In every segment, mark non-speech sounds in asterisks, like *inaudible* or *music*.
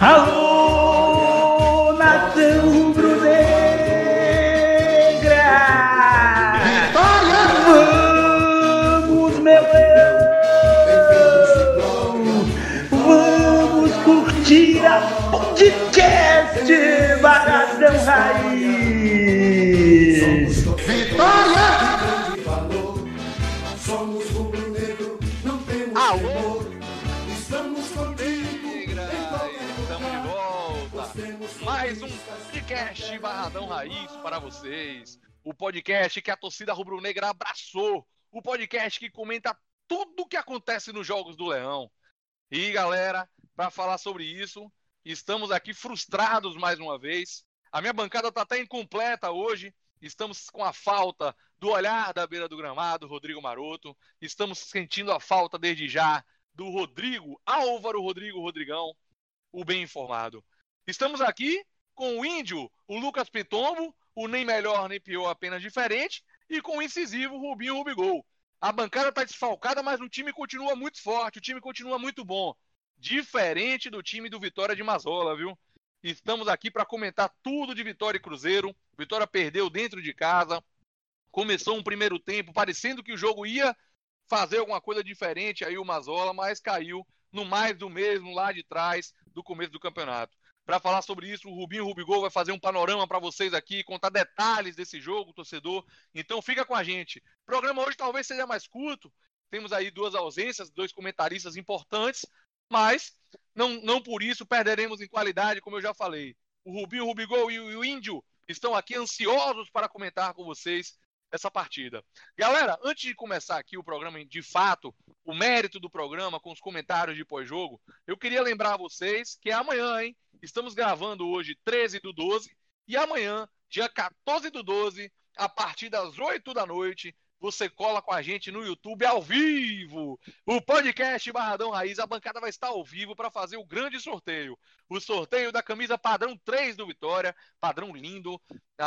Alô, nação rubro-negra! Vamos, meu leão! Vamos curtir a podcast Barradão Raiz! Barradão Raiz para vocês. O podcast que a torcida rubro-negra abraçou. O podcast que comenta tudo o que acontece nos Jogos do Leão. E galera, para falar sobre isso, estamos aqui frustrados mais uma vez. A minha bancada está até incompleta hoje. Estamos com a falta do olhar da beira do gramado, Rodrigo Maroto. Estamos sentindo a falta desde já do Rodrigo, Álvaro Rodrigo Rodrigão, o bem informado. Estamos aqui com o índio, o Lucas Pitombo, o nem melhor nem pior, apenas diferente, e com o incisivo Rubinho Rubigol. A bancada está desfalcada, mas o time continua muito forte, o time continua muito bom. Diferente do time do Vitória de Mazola, viu? Estamos aqui para comentar tudo de Vitória e Cruzeiro. Vitória perdeu dentro de casa. Começou um primeiro tempo parecendo que o jogo ia fazer alguma coisa diferente aí o Mazola, mas caiu no mais do mesmo lá de trás do começo do campeonato. Para falar sobre isso, o Rubinho Rubigol vai fazer um panorama para vocês aqui, contar detalhes desse jogo, torcedor. Então fica com a gente. O programa hoje talvez seja mais curto. Temos aí duas ausências, dois comentaristas importantes, mas não, não por isso perderemos em qualidade, como eu já falei. O Rubinho, Rubigol e o Índio estão aqui ansiosos para comentar com vocês essa partida. Galera, antes de começar aqui o programa, de fato, o mérito do programa com os comentários de pós-jogo, eu queria lembrar a vocês que é amanhã, hein? Estamos gravando hoje 13 do 12 e amanhã, dia 14 do 12, a partir das 8 da noite, você cola com a gente no YouTube ao vivo. O podcast Barradão Raiz, a bancada vai estar ao vivo para fazer o grande sorteio. O sorteio da camisa padrão 3 do Vitória, padrão lindo,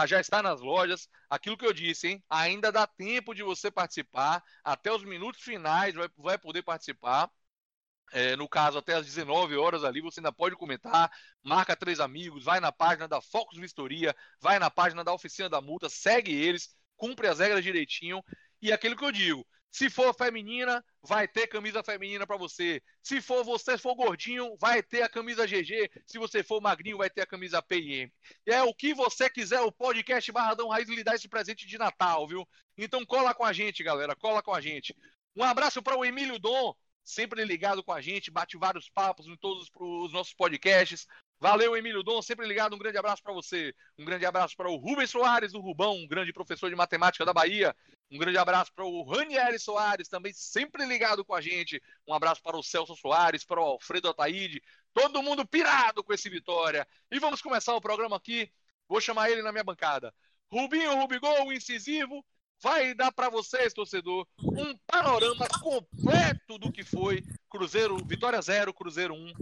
já está nas lojas. Aquilo que eu disse, hein? Ainda dá tempo de você participar, até os minutos finais vai, vai poder participar. É, no caso, até às 19 horas ali, você ainda pode comentar, marca três amigos, vai na página da Focus Vistoria, vai na página da Oficina da Multa, segue eles, cumpre as regras direitinho. E aquilo que eu digo, se for feminina, vai ter camisa feminina para você. Se for você for gordinho, vai ter a camisa GG. Se você for magrinho, vai ter a camisa PM. É o que você quiser, o podcast Barradão Raiz lhe dá esse presente de Natal, viu? Então cola com a gente, galera, cola com a gente. Um abraço para o Emílio Dom, sempre ligado com a gente, bate vários papos em todos os nossos podcasts. Valeu, Emílio Dom, sempre ligado. Um grande abraço para você. Um grande abraço para o Rubens Soares, do Rubão, um grande professor de matemática da Bahia. Um grande abraço para o Ranieri Soares, também sempre ligado com a gente. Um abraço para o Celso Soares, para o Alfredo Ataíde. Todo mundo pirado com esse Vitória. E vamos começar o programa aqui. Vou chamar ele na minha bancada. Rubinho Rubigol, incisivo, vai dar para vocês, torcedor, um panorama completo do que foi Cruzeiro, Vitória 0, Cruzeiro 1,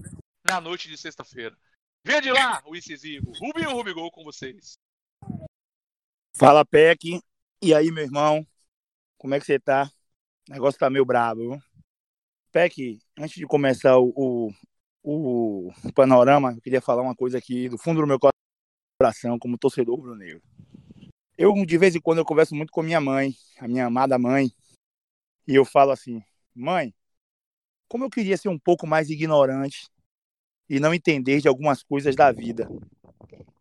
na noite de sexta-feira. Vem de lá, o incisivo. Rubinho Rubigol com vocês. Fala, Peck. E aí, meu irmão? Como é que você tá? O negócio tá meio brabo, viu? Peck, antes de começar o, o, o panorama, eu queria falar uma coisa aqui do fundo do meu coração, como torcedor rubro-negro. Eu, de vez em quando, eu converso muito com minha mãe, a minha amada mãe, e eu falo assim, mãe, como eu queria ser um pouco mais ignorante e não entender de algumas coisas da vida.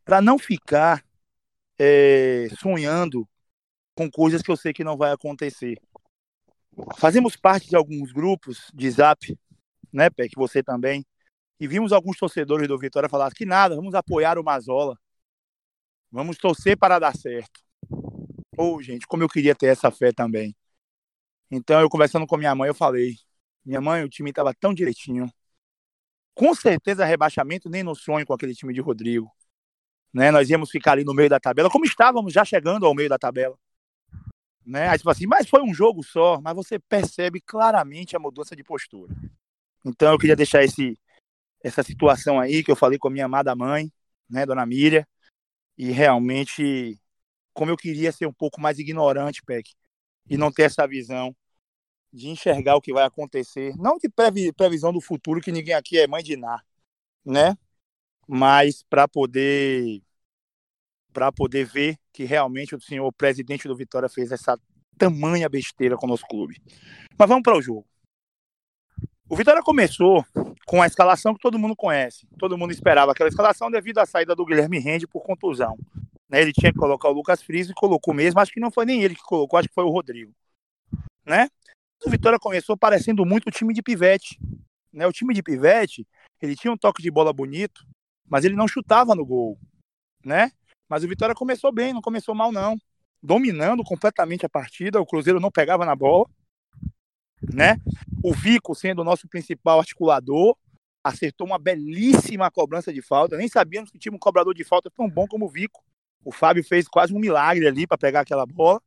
Para não ficar é, sonhando com coisas que eu sei que não vai acontecer. Fazemos parte de alguns grupos de zap, né, Pé, que você também, e vimos alguns torcedores do Vitória falar que nada, vamos apoiar o Mazola, vamos torcer para dar certo. Pô, oh, gente, como eu queria ter essa fé também. Então, eu conversando com minha mãe, eu falei, minha mãe, o time estava tão direitinho, com certeza rebaixamento nem no sonho com aquele time de Rodrigo. Né? Nós íamos ficar ali no meio da tabela, como estávamos já chegando ao meio da tabela. Né? Aí você assim, mas foi um jogo só, mas você percebe claramente a mudança de postura. Então eu queria deixar esse, essa situação aí que eu falei com a minha amada mãe, né, dona Miriam, e realmente como eu queria ser um pouco mais ignorante, Peck, e não ter essa visão de enxergar o que vai acontecer, não de previsão do futuro, que ninguém aqui é mãe de nada, né? mas para poder para poder ver que realmente o senhor presidente do Vitória fez essa tamanha besteira com o nosso clube. Mas vamos para o jogo. O Vitória começou com a escalação que todo mundo conhece. Todo mundo esperava aquela escalação devido à saída do Guilherme Rende por contusão. Né? Ele tinha que colocar o Lucas Friis e colocou mesmo. Acho que não foi nem ele que colocou, acho que foi o Rodrigo. Né? O Vitória começou parecendo muito o time de pivete. Né? O time de pivete, ele tinha um toque de bola bonito, mas ele não chutava no gol. Né? Mas o Vitória começou bem, não começou mal não. Dominando completamente a partida, o Cruzeiro não pegava na bola né? O Vico, sendo o nosso principal articulador, acertou uma belíssima cobrança de falta. Nem sabíamos que tinha um cobrador de falta tão bom como o Vico. O Fábio fez quase um milagre ali para pegar aquela bola.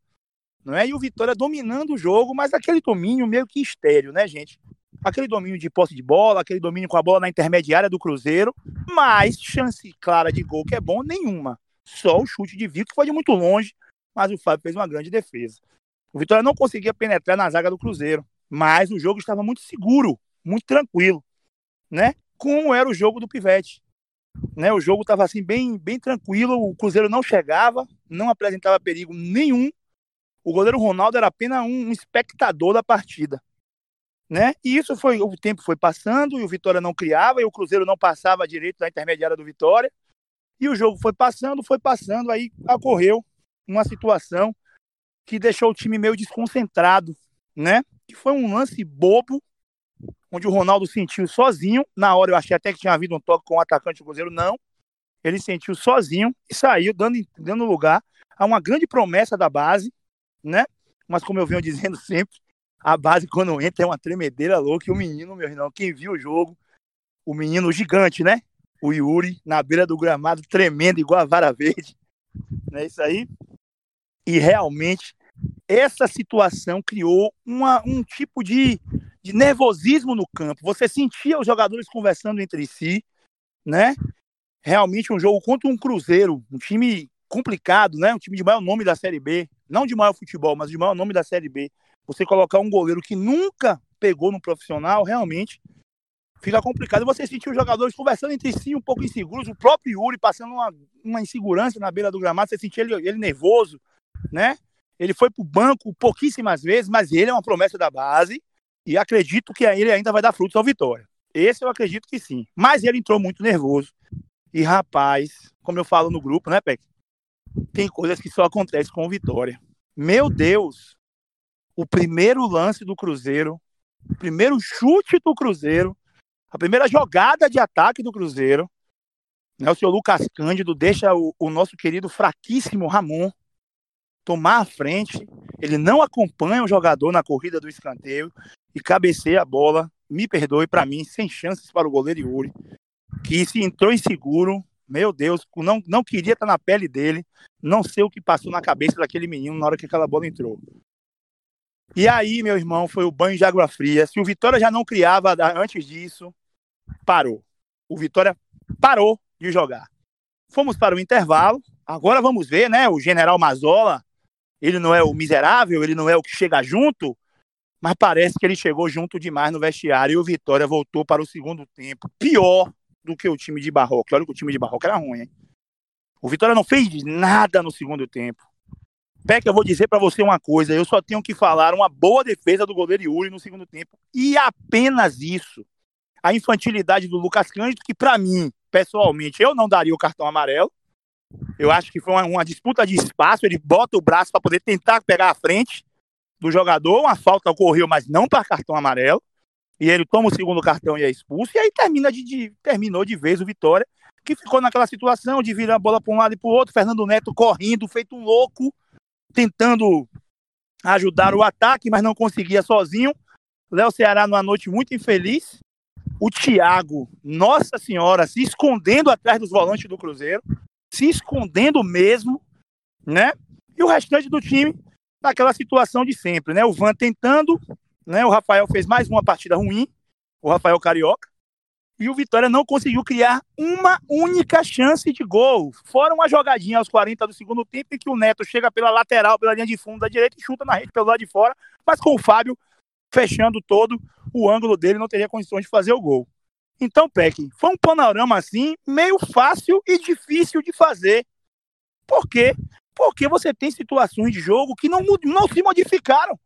Não é? E o Vitória dominando o jogo, mas aquele domínio meio que estéreo, né, gente? Aquele domínio de posse de bola, aquele domínio com a bola na intermediária do Cruzeiro, mas chance clara de gol que é bom, nenhuma. Só o chute de Vico, que foi de muito longe, mas o Fábio fez uma grande defesa. O Vitória não conseguia penetrar na zaga do Cruzeiro mas o jogo estava muito seguro, muito tranquilo, né? Como era o jogo do Pivete. Né, o jogo estava assim bem, bem tranquilo, o Cruzeiro não chegava, não apresentava perigo nenhum. O goleiro Ronaldo era apenas um espectador da partida, né? E isso foi, o tempo foi passando e o Vitória não criava e o Cruzeiro não passava direito da intermediária do Vitória. E o jogo foi passando, foi passando, aí ocorreu uma situação que deixou o time meio desconcentrado, né? que foi um lance bobo, onde o Ronaldo sentiu sozinho. Na hora eu achei até que tinha havido um toque com o atacante do Cruzeiro, não. Ele sentiu sozinho e saiu, dando, dando lugar a uma grande promessa da base, né? Mas como eu venho *laughs* dizendo sempre, a base quando entra é uma tremedeira louca. E o menino, meu irmão, quem viu o jogo, o menino gigante, né? O Yuri, na beira do gramado, tremendo, igual a vara verde. Não é isso aí? E realmente essa situação criou uma, um tipo de, de nervosismo no campo. Você sentia os jogadores conversando entre si, né? Realmente um jogo contra um Cruzeiro, um time complicado, né? Um time de maior nome da Série B, não de maior futebol, mas de maior nome da Série B. Você colocar um goleiro que nunca pegou no profissional, realmente fica complicado. Você sentiu os jogadores conversando entre si, um pouco inseguros, o próprio Yuri passando uma, uma insegurança na beira do gramado, você sentia ele, ele nervoso, né? Ele foi para o banco pouquíssimas vezes, mas ele é uma promessa da base e acredito que ele ainda vai dar frutos ao Vitória. Esse eu acredito que sim. Mas ele entrou muito nervoso. E rapaz, como eu falo no grupo, né, Peck? Tem coisas que só acontecem com o Vitória. Meu Deus! O primeiro lance do Cruzeiro, o primeiro chute do Cruzeiro, a primeira jogada de ataque do Cruzeiro, né, o senhor Lucas Cândido deixa o, o nosso querido fraquíssimo Ramon tomar a frente, ele não acompanha o jogador na corrida do escanteio e cabeceia a bola, me perdoe para mim, sem chances para o goleiro Yuri, que se entrou inseguro, meu Deus, não, não queria estar na pele dele, não sei o que passou na cabeça daquele menino na hora que aquela bola entrou. E aí, meu irmão, foi o banho de água fria. Se o Vitória já não criava antes disso, parou. O Vitória parou de jogar. Fomos para o intervalo. Agora vamos ver, né? O General Mazola ele não é o miserável, ele não é o que chega junto, mas parece que ele chegou junto demais no vestiário e o Vitória voltou para o segundo tempo pior do que o time de Barroca. Olha que o time de Barroca era ruim, hein? O Vitória não fez nada no segundo tempo. Peck, eu vou dizer para você uma coisa, eu só tenho que falar uma boa defesa do goleiro Yuri no segundo tempo e apenas isso. A infantilidade do Lucas Cândido, que para mim, pessoalmente, eu não daria o cartão amarelo, eu acho que foi uma, uma disputa de espaço. Ele bota o braço para poder tentar pegar a frente do jogador. Uma falta ocorreu, mas não para cartão amarelo. E ele toma o segundo cartão e é expulso. E aí termina de, de terminou de vez o Vitória, que ficou naquela situação de virar a bola para um lado e para o outro. Fernando Neto correndo, feito um louco, tentando ajudar o ataque, mas não conseguia sozinho. Léo Ceará numa noite muito infeliz. O Thiago, nossa senhora, se escondendo atrás dos volantes do Cruzeiro se escondendo mesmo, né? E o restante do time naquela situação de sempre, né? O Van tentando, né? O Rafael fez mais uma partida ruim, o Rafael Carioca, e o Vitória não conseguiu criar uma única chance de gol. Fora uma jogadinha aos 40 do segundo tempo em que o Neto chega pela lateral, pela linha de fundo da direita e chuta na rede pelo lado de fora, mas com o Fábio fechando todo o ângulo dele, não teria condições de fazer o gol. Então, Peck, foi um panorama assim, meio fácil e difícil de fazer. Por quê? Porque você tem situações de jogo que não, não se modificaram.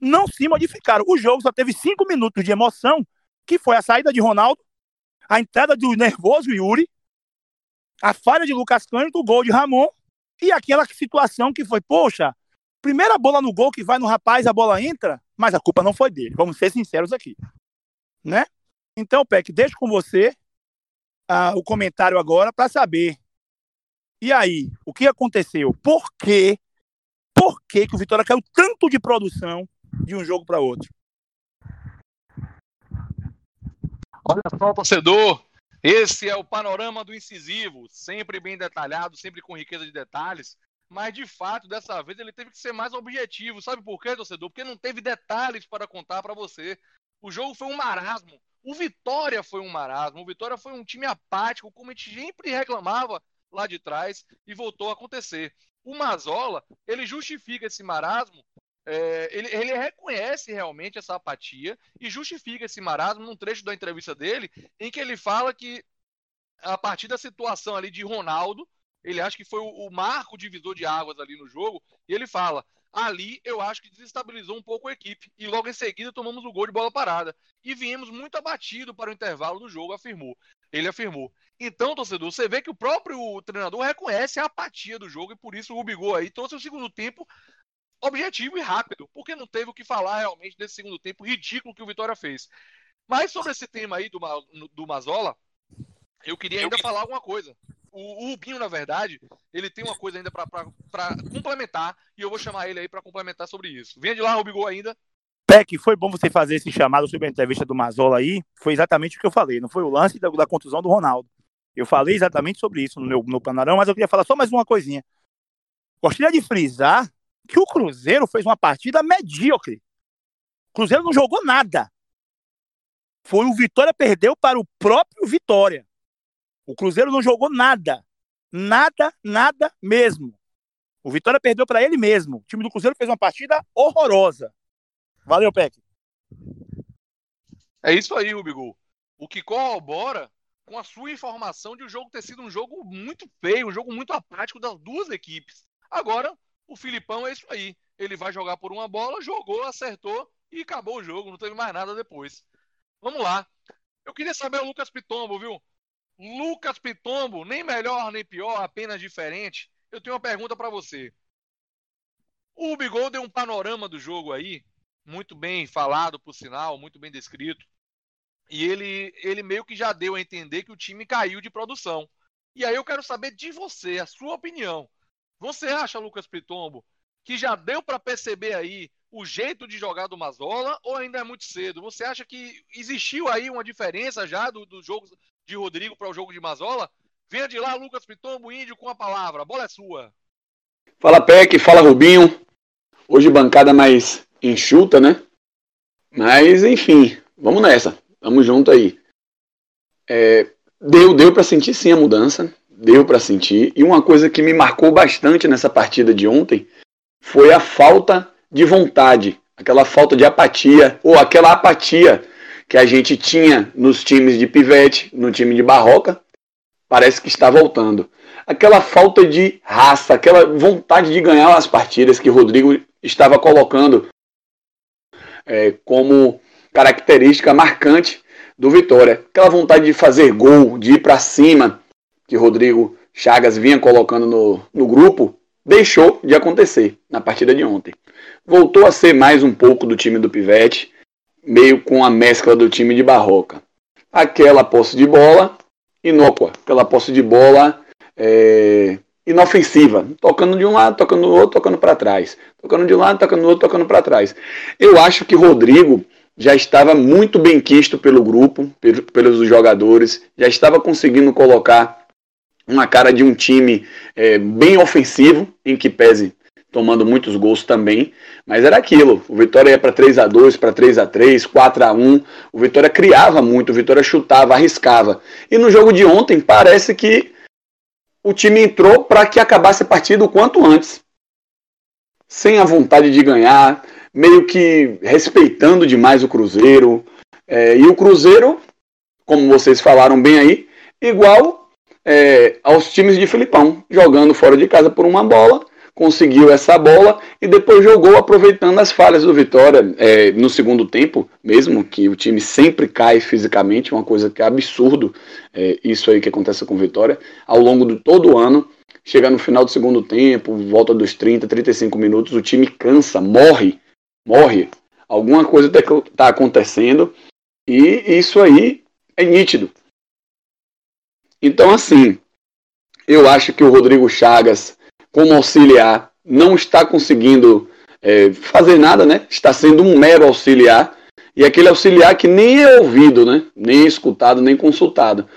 Não se modificaram. O jogo só teve cinco minutos de emoção, que foi a saída de Ronaldo, a entrada do nervoso Yuri, a falha de Lucas Cândido, o gol de Ramon, e aquela situação que foi, poxa, primeira bola no gol que vai no rapaz, a bola entra, mas a culpa não foi dele. Vamos ser sinceros aqui. Né? Então, Peck, deixo com você uh, o comentário agora para saber. E aí, o que aconteceu? Por quê? Por que, que o Vitória caiu tanto de produção de um jogo para outro? Olha só, torcedor. Esse é o panorama do incisivo, sempre bem detalhado, sempre com riqueza de detalhes. Mas de fato, dessa vez ele teve que ser mais objetivo. Sabe por quê, torcedor? Porque não teve detalhes para contar para você. O jogo foi um marasmo. O Vitória foi um marasmo. O Vitória foi um time apático, como a gente sempre reclamava lá de trás, e voltou a acontecer. O Mazola, ele justifica esse marasmo é, ele, ele, reconhece realmente essa apatia e justifica esse marasmo num trecho da entrevista dele, em que ele fala que, a partir da situação ali de Ronaldo, ele acha que foi o, o marco divisor de águas ali no jogo, e ele fala: ali eu acho que desestabilizou um pouco a equipe, e logo em seguida tomamos o gol de bola parada, e viemos muito abatido para o intervalo do jogo, afirmou. Ele afirmou. Então, torcedor, você vê que o próprio treinador reconhece a apatia do jogo, e por isso o Rubigol aí trouxe o segundo tempo objetivo e rápido, porque não teve o que falar realmente desse segundo tempo ridículo que o Vitória fez. Mas sobre esse tema aí do, do Mazola, eu queria ainda falar alguma coisa. O, o Rubinho, na verdade, ele tem uma coisa ainda para complementar, e eu vou chamar ele aí para complementar sobre isso. Venha de lá, Rubigol, ainda. Peck, foi bom você fazer esse chamado sobre a entrevista do Mazola aí. Foi exatamente o que eu falei, não foi o lance da, da contusão do Ronaldo. Eu falei exatamente sobre isso no meu no panorama, mas eu queria falar só mais uma coisinha. Gostaria de frisar que o Cruzeiro fez uma partida medíocre. O Cruzeiro não jogou nada. Foi o Vitória perdeu para o próprio Vitória. O Cruzeiro não jogou nada. Nada, nada mesmo. O Vitória perdeu para ele mesmo. O time do Cruzeiro fez uma partida horrorosa. Valeu, Peck. É isso aí, Rubigol. O que corrobora com a sua informação de o jogo ter sido um jogo muito feio, um jogo muito apático das duas equipes. Agora, o Filipão é isso aí. Ele vai jogar por uma bola, jogou, acertou e acabou o jogo. Não teve mais nada depois. Vamos lá. Eu queria saber o Lucas Pitombo, viu? Lucas Pitombo, nem melhor nem pior, apenas diferente. Eu tenho uma pergunta para você. O Bigol deu um panorama do jogo aí, muito bem falado, por sinal, muito bem descrito. E ele, ele meio que já deu a entender que o time caiu de produção. E aí eu quero saber de você, a sua opinião. Você acha, Lucas Pitombo, que já deu para perceber aí o jeito de jogar do Mazola ou ainda é muito cedo? Você acha que existiu aí uma diferença já do, do jogo de Rodrigo para o jogo de Mazola? Venha de lá, Lucas Pitombo, índio, com a palavra. A bola é sua. Fala, Peck. Fala, Rubinho. Hoje bancada mais enxuta, né? Mas, enfim, vamos nessa. Vamos junto aí. É, deu deu para sentir sim a mudança deu para sentir. E uma coisa que me marcou bastante nessa partida de ontem foi a falta de vontade, aquela falta de apatia, ou aquela apatia que a gente tinha nos times de pivete, no time de barroca, parece que está voltando. Aquela falta de raça, aquela vontade de ganhar as partidas que Rodrigo estava colocando é, como característica marcante do Vitória. Aquela vontade de fazer gol, de ir para cima, que Rodrigo Chagas vinha colocando no, no grupo, deixou de acontecer na partida de ontem. Voltou a ser mais um pouco do time do Pivete, meio com a mescla do time de Barroca. Aquela posse de bola inócua, aquela posse de bola é, inofensiva, tocando de um lado, tocando do outro, tocando para trás, tocando de um lado, tocando do outro, tocando para trás. Eu acho que Rodrigo já estava muito bem quisto pelo grupo, pelos jogadores, já estava conseguindo colocar uma cara de um time é, bem ofensivo, em que pese tomando muitos gols também, mas era aquilo. O Vitória ia para 3 a 2 para 3 a 3 4 a 1 O Vitória criava muito, o Vitória chutava, arriscava. E no jogo de ontem, parece que o time entrou para que acabasse a partida o quanto antes. Sem a vontade de ganhar, meio que respeitando demais o Cruzeiro. É, e o Cruzeiro como vocês falaram bem aí, igual é, aos times de Filipão, jogando fora de casa por uma bola, conseguiu essa bola e depois jogou aproveitando as falhas do Vitória. É, no segundo tempo, mesmo que o time sempre cai fisicamente, uma coisa que é absurdo, é, isso aí que acontece com o Vitória, ao longo de todo o ano, chega no final do segundo tempo, volta dos 30, 35 minutos, o time cansa, morre, morre, alguma coisa está acontecendo e isso aí é nítido. Então, assim, eu acho que o Rodrigo Chagas, como auxiliar, não está conseguindo é, fazer nada, né? Está sendo um mero auxiliar. E aquele auxiliar que nem é ouvido, né? Nem é escutado, nem consultado.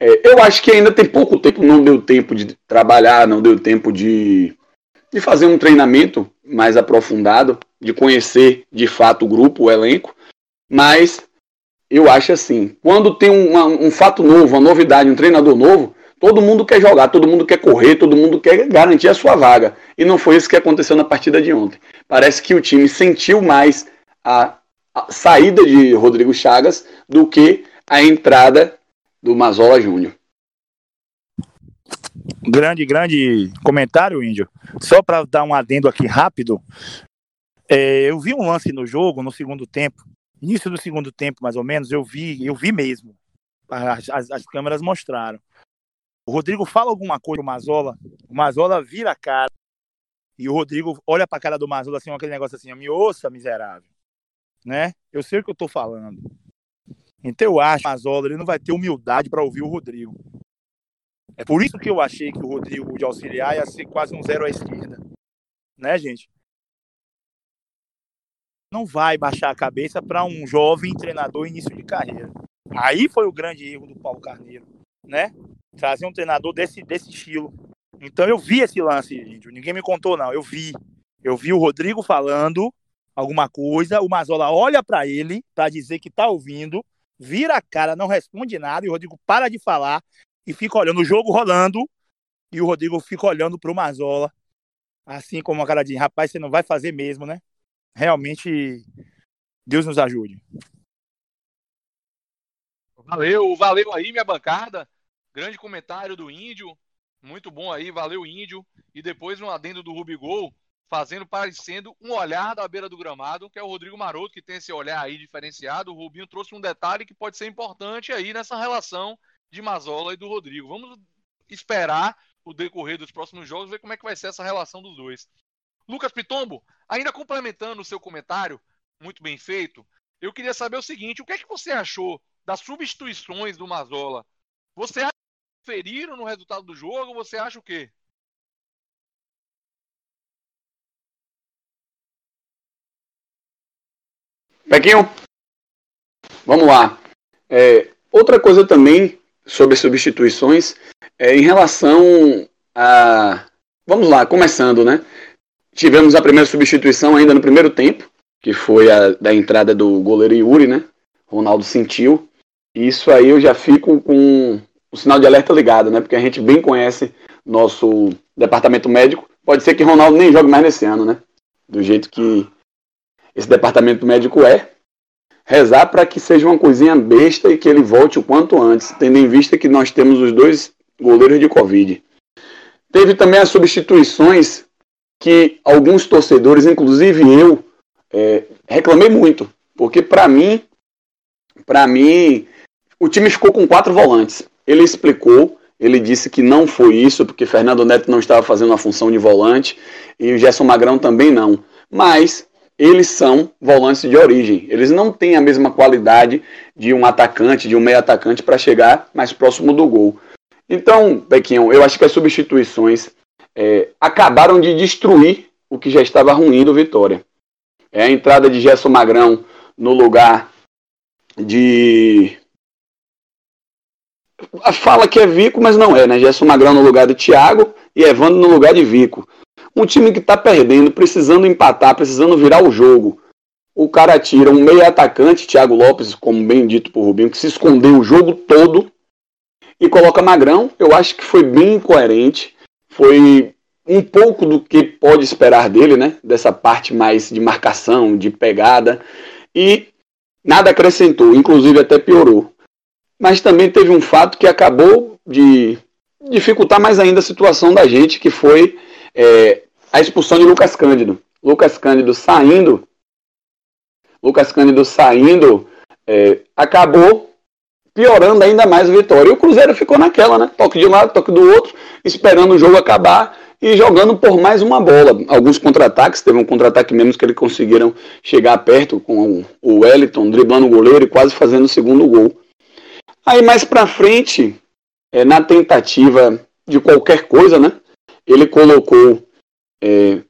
É, eu acho que ainda tem pouco tempo, não deu tempo de trabalhar, não deu tempo de, de fazer um treinamento mais aprofundado, de conhecer de fato o grupo, o elenco. Mas eu acho assim, quando tem uma, um fato novo, uma novidade, um treinador novo, todo mundo quer jogar, todo mundo quer correr, todo mundo quer garantir a sua vaga. E não foi isso que aconteceu na partida de ontem. Parece que o time sentiu mais a, a saída de Rodrigo Chagas do que a entrada do Mazola Júnior. Grande, grande comentário, Índio. Só para dar um adendo aqui rápido, é, eu vi um lance no jogo, no segundo tempo, início do segundo tempo, mais ou menos, eu vi, eu vi mesmo. As, as, as câmeras mostraram. O Rodrigo fala alguma coisa o Mazola, o Mazola vira a cara e o Rodrigo olha para a cara do Mazola assim, aquele negócio assim, me ouça, miserável. Né? Eu sei o que eu tô falando. Então eu acho que o Mazola ele não vai ter humildade para ouvir o Rodrigo. É por isso que eu achei que o Rodrigo de auxiliar ia ser quase um zero à esquerda. Né, gente? não vai baixar a cabeça para um jovem treinador início de carreira. Aí foi o grande erro do Paulo Carneiro, né? Trazer um treinador desse, desse estilo. Então eu vi esse lance, gente. Ninguém me contou, não. Eu vi. Eu vi o Rodrigo falando alguma coisa, o Mazola olha para ele para dizer que tá ouvindo, vira a cara, não responde nada, e o Rodrigo para de falar e fica olhando o jogo rolando, e o Rodrigo fica olhando pro Mazola, assim como a cara de rapaz, você não vai fazer mesmo, né? realmente Deus nos ajude. Valeu, valeu aí, minha bancada. Grande comentário do Índio. Muito bom aí, valeu, Índio. E depois um adendo do Rubigol, fazendo parecendo um olhar da beira do gramado, que é o Rodrigo Maroto, que tem esse olhar aí diferenciado. O Rubinho trouxe um detalhe que pode ser importante aí nessa relação de Mazola e do Rodrigo. Vamos esperar o decorrer dos próximos jogos, ver como é que vai ser essa relação dos dois. Lucas Pitombo, ainda complementando o seu comentário, muito bem feito, eu queria saber o seguinte: o que é que você achou das substituições do Mazola? Você acha que feriram no resultado do jogo você acha o quê? Pequinho, vamos lá. É, outra coisa também sobre substituições é em relação a. Vamos lá, começando, né? Tivemos a primeira substituição ainda no primeiro tempo, que foi a da entrada do goleiro Yuri, né? Ronaldo sentiu. Isso aí eu já fico com o sinal de alerta ligado, né? Porque a gente bem conhece nosso departamento médico. Pode ser que Ronaldo nem jogue mais nesse ano, né? Do jeito que esse departamento médico é. Rezar para que seja uma coisinha besta e que ele volte o quanto antes, tendo em vista que nós temos os dois goleiros de Covid. Teve também as substituições que alguns torcedores, inclusive eu, é, reclamei muito, porque para mim, para mim, o time ficou com quatro volantes. Ele explicou, ele disse que não foi isso, porque Fernando Neto não estava fazendo a função de volante e o Gerson Magrão também não. Mas eles são volantes de origem. Eles não têm a mesma qualidade de um atacante, de um meio atacante para chegar mais próximo do gol. Então, Bequinho, eu acho que as substituições é, acabaram de destruir o que já estava ruim do Vitória. É a entrada de Gerson Magrão no lugar de. Fala que é Vico, mas não é, né? Gerson Magrão no lugar de Thiago e Evandro no lugar de Vico. Um time que está perdendo, precisando empatar, precisando virar o jogo. O cara tira um meio atacante, Thiago Lopes, como bem dito por Rubinho, que se escondeu o jogo todo e coloca Magrão. Eu acho que foi bem incoerente foi um pouco do que pode esperar dele, né? Dessa parte mais de marcação, de pegada. E nada acrescentou, inclusive até piorou. Mas também teve um fato que acabou de dificultar mais ainda a situação da gente, que foi é, a expulsão de Lucas Cândido. Lucas Cândido saindo, Lucas Cândido saindo, é, acabou piorando ainda mais a vitória. E o Cruzeiro ficou naquela, né? Toque de um lado, toque do outro, esperando o jogo acabar e jogando por mais uma bola. Alguns contra-ataques, teve um contra-ataque menos que eles conseguiram chegar perto com o Wellington, driblando o goleiro e quase fazendo o segundo gol. Aí mais pra frente, é, na tentativa de qualquer coisa, né? Ele colocou. É,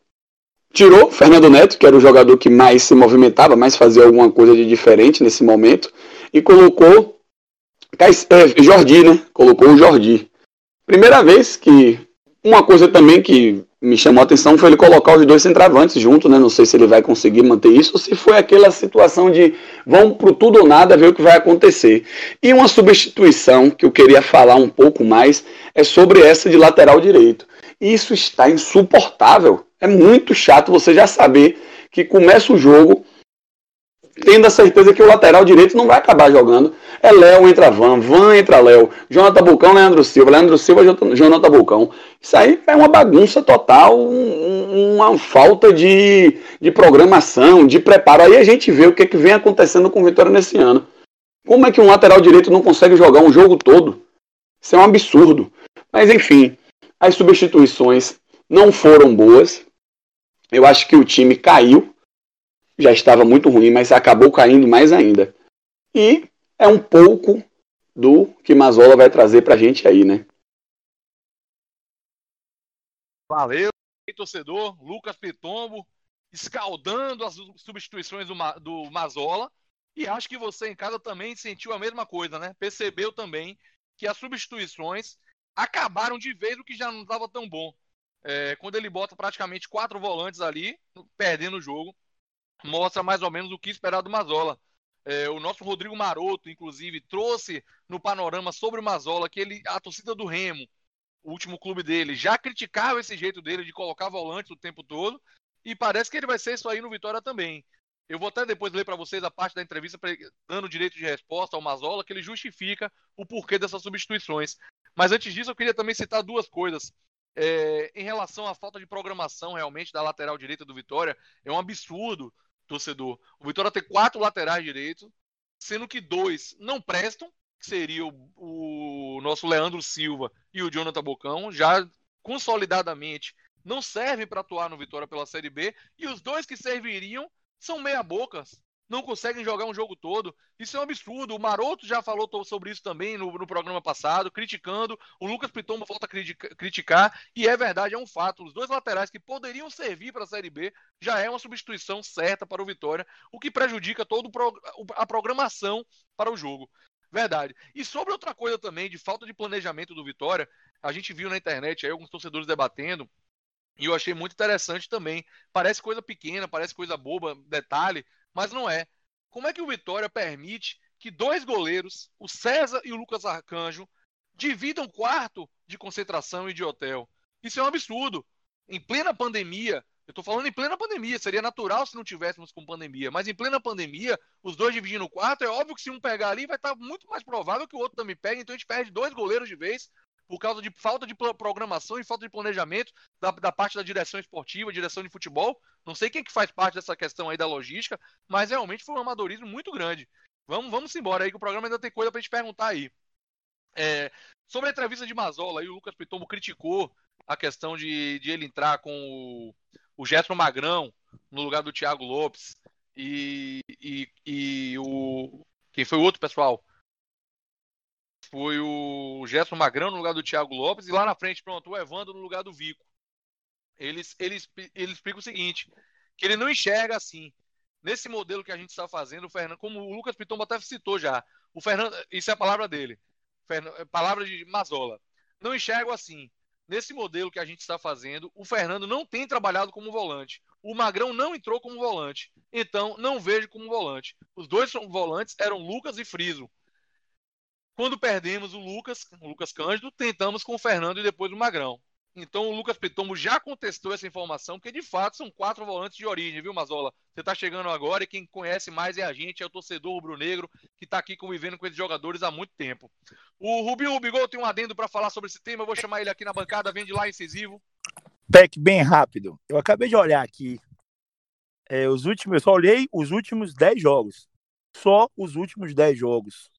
tirou Fernando Neto, que era o jogador que mais se movimentava, mais fazia alguma coisa de diferente nesse momento, e colocou é, Jordi, né? Colocou o Jordi. Primeira vez que. Uma coisa também que me chamou a atenção foi ele colocar os dois centravantes junto, né? Não sei se ele vai conseguir manter isso ou se foi aquela situação de vamos pro tudo ou nada ver o que vai acontecer. E uma substituição que eu queria falar um pouco mais é sobre essa de lateral direito. Isso está insuportável. É muito chato você já saber que começa o jogo tendo a certeza que o lateral direito não vai acabar jogando. É Léo, entra Van, Van entra Léo, Jonathan Bulcão, Leandro Silva, Leandro Silva, Jonathan Bulcão. Isso aí é uma bagunça total, um, uma falta de, de programação, de preparo. Aí a gente vê o que, que vem acontecendo com o Vitória nesse ano. Como é que um lateral direito não consegue jogar um jogo todo? Isso é um absurdo. Mas enfim, as substituições não foram boas. Eu acho que o time caiu já estava muito ruim, mas acabou caindo mais ainda. E é um pouco do que Mazola vai trazer para a gente aí, né? Valeu, torcedor. Lucas Pitombo escaldando as substituições do, do Mazola. E acho que você em casa também sentiu a mesma coisa, né? Percebeu também que as substituições acabaram de vez o que já não estava tão bom. É, quando ele bota praticamente quatro volantes ali, perdendo o jogo, mostra mais ou menos o que esperar do Mazola. É, o nosso Rodrigo Maroto, inclusive, trouxe no panorama sobre o Mazola que ele, a torcida do Remo, o último clube dele, já criticava esse jeito dele de colocar volantes o tempo todo. E parece que ele vai ser isso aí no Vitória também. Eu vou até depois ler para vocês a parte da entrevista, dando direito de resposta ao Mazola, que ele justifica o porquê dessas substituições. Mas antes disso, eu queria também citar duas coisas. É, em relação à falta de programação realmente da lateral direita do Vitória, é um absurdo torcedor. O Vitória tem quatro laterais direitos, sendo que dois não prestam, que seria o, o nosso Leandro Silva e o Jonathan Bocão, já consolidadamente não servem para atuar no Vitória pela Série B, e os dois que serviriam são meia-bocas não conseguem jogar um jogo todo. Isso é um absurdo. O Maroto já falou sobre isso também no, no programa passado, criticando. O Lucas Pitombo volta a criticar. E é verdade, é um fato. Os dois laterais que poderiam servir para a Série B já é uma substituição certa para o Vitória, o que prejudica toda a programação para o jogo. Verdade. E sobre outra coisa também, de falta de planejamento do Vitória, a gente viu na internet aí alguns torcedores debatendo. E eu achei muito interessante também. Parece coisa pequena, parece coisa boba, detalhe, mas não é. Como é que o Vitória permite que dois goleiros, o César e o Lucas Arcanjo, dividam quarto de concentração e de hotel? Isso é um absurdo. Em plena pandemia, eu estou falando em plena pandemia, seria natural se não tivéssemos com pandemia, mas em plena pandemia, os dois dividindo o quarto, é óbvio que se um pegar ali, vai estar muito mais provável que o outro também pegue, então a gente perde dois goleiros de vez por causa de falta de programação e falta de planejamento da, da, parte da direção esportiva, direção de futebol. Não sei quem que faz parte dessa questão aí da logística, mas realmente foi um amadorismo muito grande. Vamos, vamos embora aí, que o programa ainda tem coisa pra gente perguntar aí. É, sobre a entrevista de Mazola, aí o Lucas Pitombo criticou a questão de, de ele entrar com o, o Magrão no lugar do Thiago Lopes e, e, e o. Quem foi o outro pessoal? Foi o Gerson Magrão no lugar do Thiago Lopes, e lá na frente, pronto, o Evandro no lugar do Vico. Eles, eles, ele explica o seguinte: que ele não enxerga assim. Nesse modelo que a gente está fazendo, o Fernando, como o Lucas Pitombo até citou já, o Fernando, isso é a palavra dele, Fernando, é palavra de Mazola. Não enxergo assim. Nesse modelo que a gente está fazendo, o Fernando não tem trabalhado como volante. O Magrão não entrou como volante. Então, não vejo como volante. Os dois volantes eram Lucas e Friso. Quando perdemos o Lucas, o Lucas Cândido, tentamos com o Fernando e depois o Magrão. Então o Lucas Pitombo já contestou essa informação, porque de fato são quatro volantes de origem, viu, Mazola? Você está chegando agora e quem conhece mais é a gente, é o torcedor rubro-negro que está aqui convivendo com esses jogadores há muito tempo. O Rubinho Rubigol tem um adendo para falar sobre esse tema, eu vou chamar ele aqui na bancada, vem de lá incisivo. Peck, bem rápido. Eu acabei de olhar aqui. É, os últimos, eu só olhei os últimos 10 jogos. Só os últimos 10 jogos.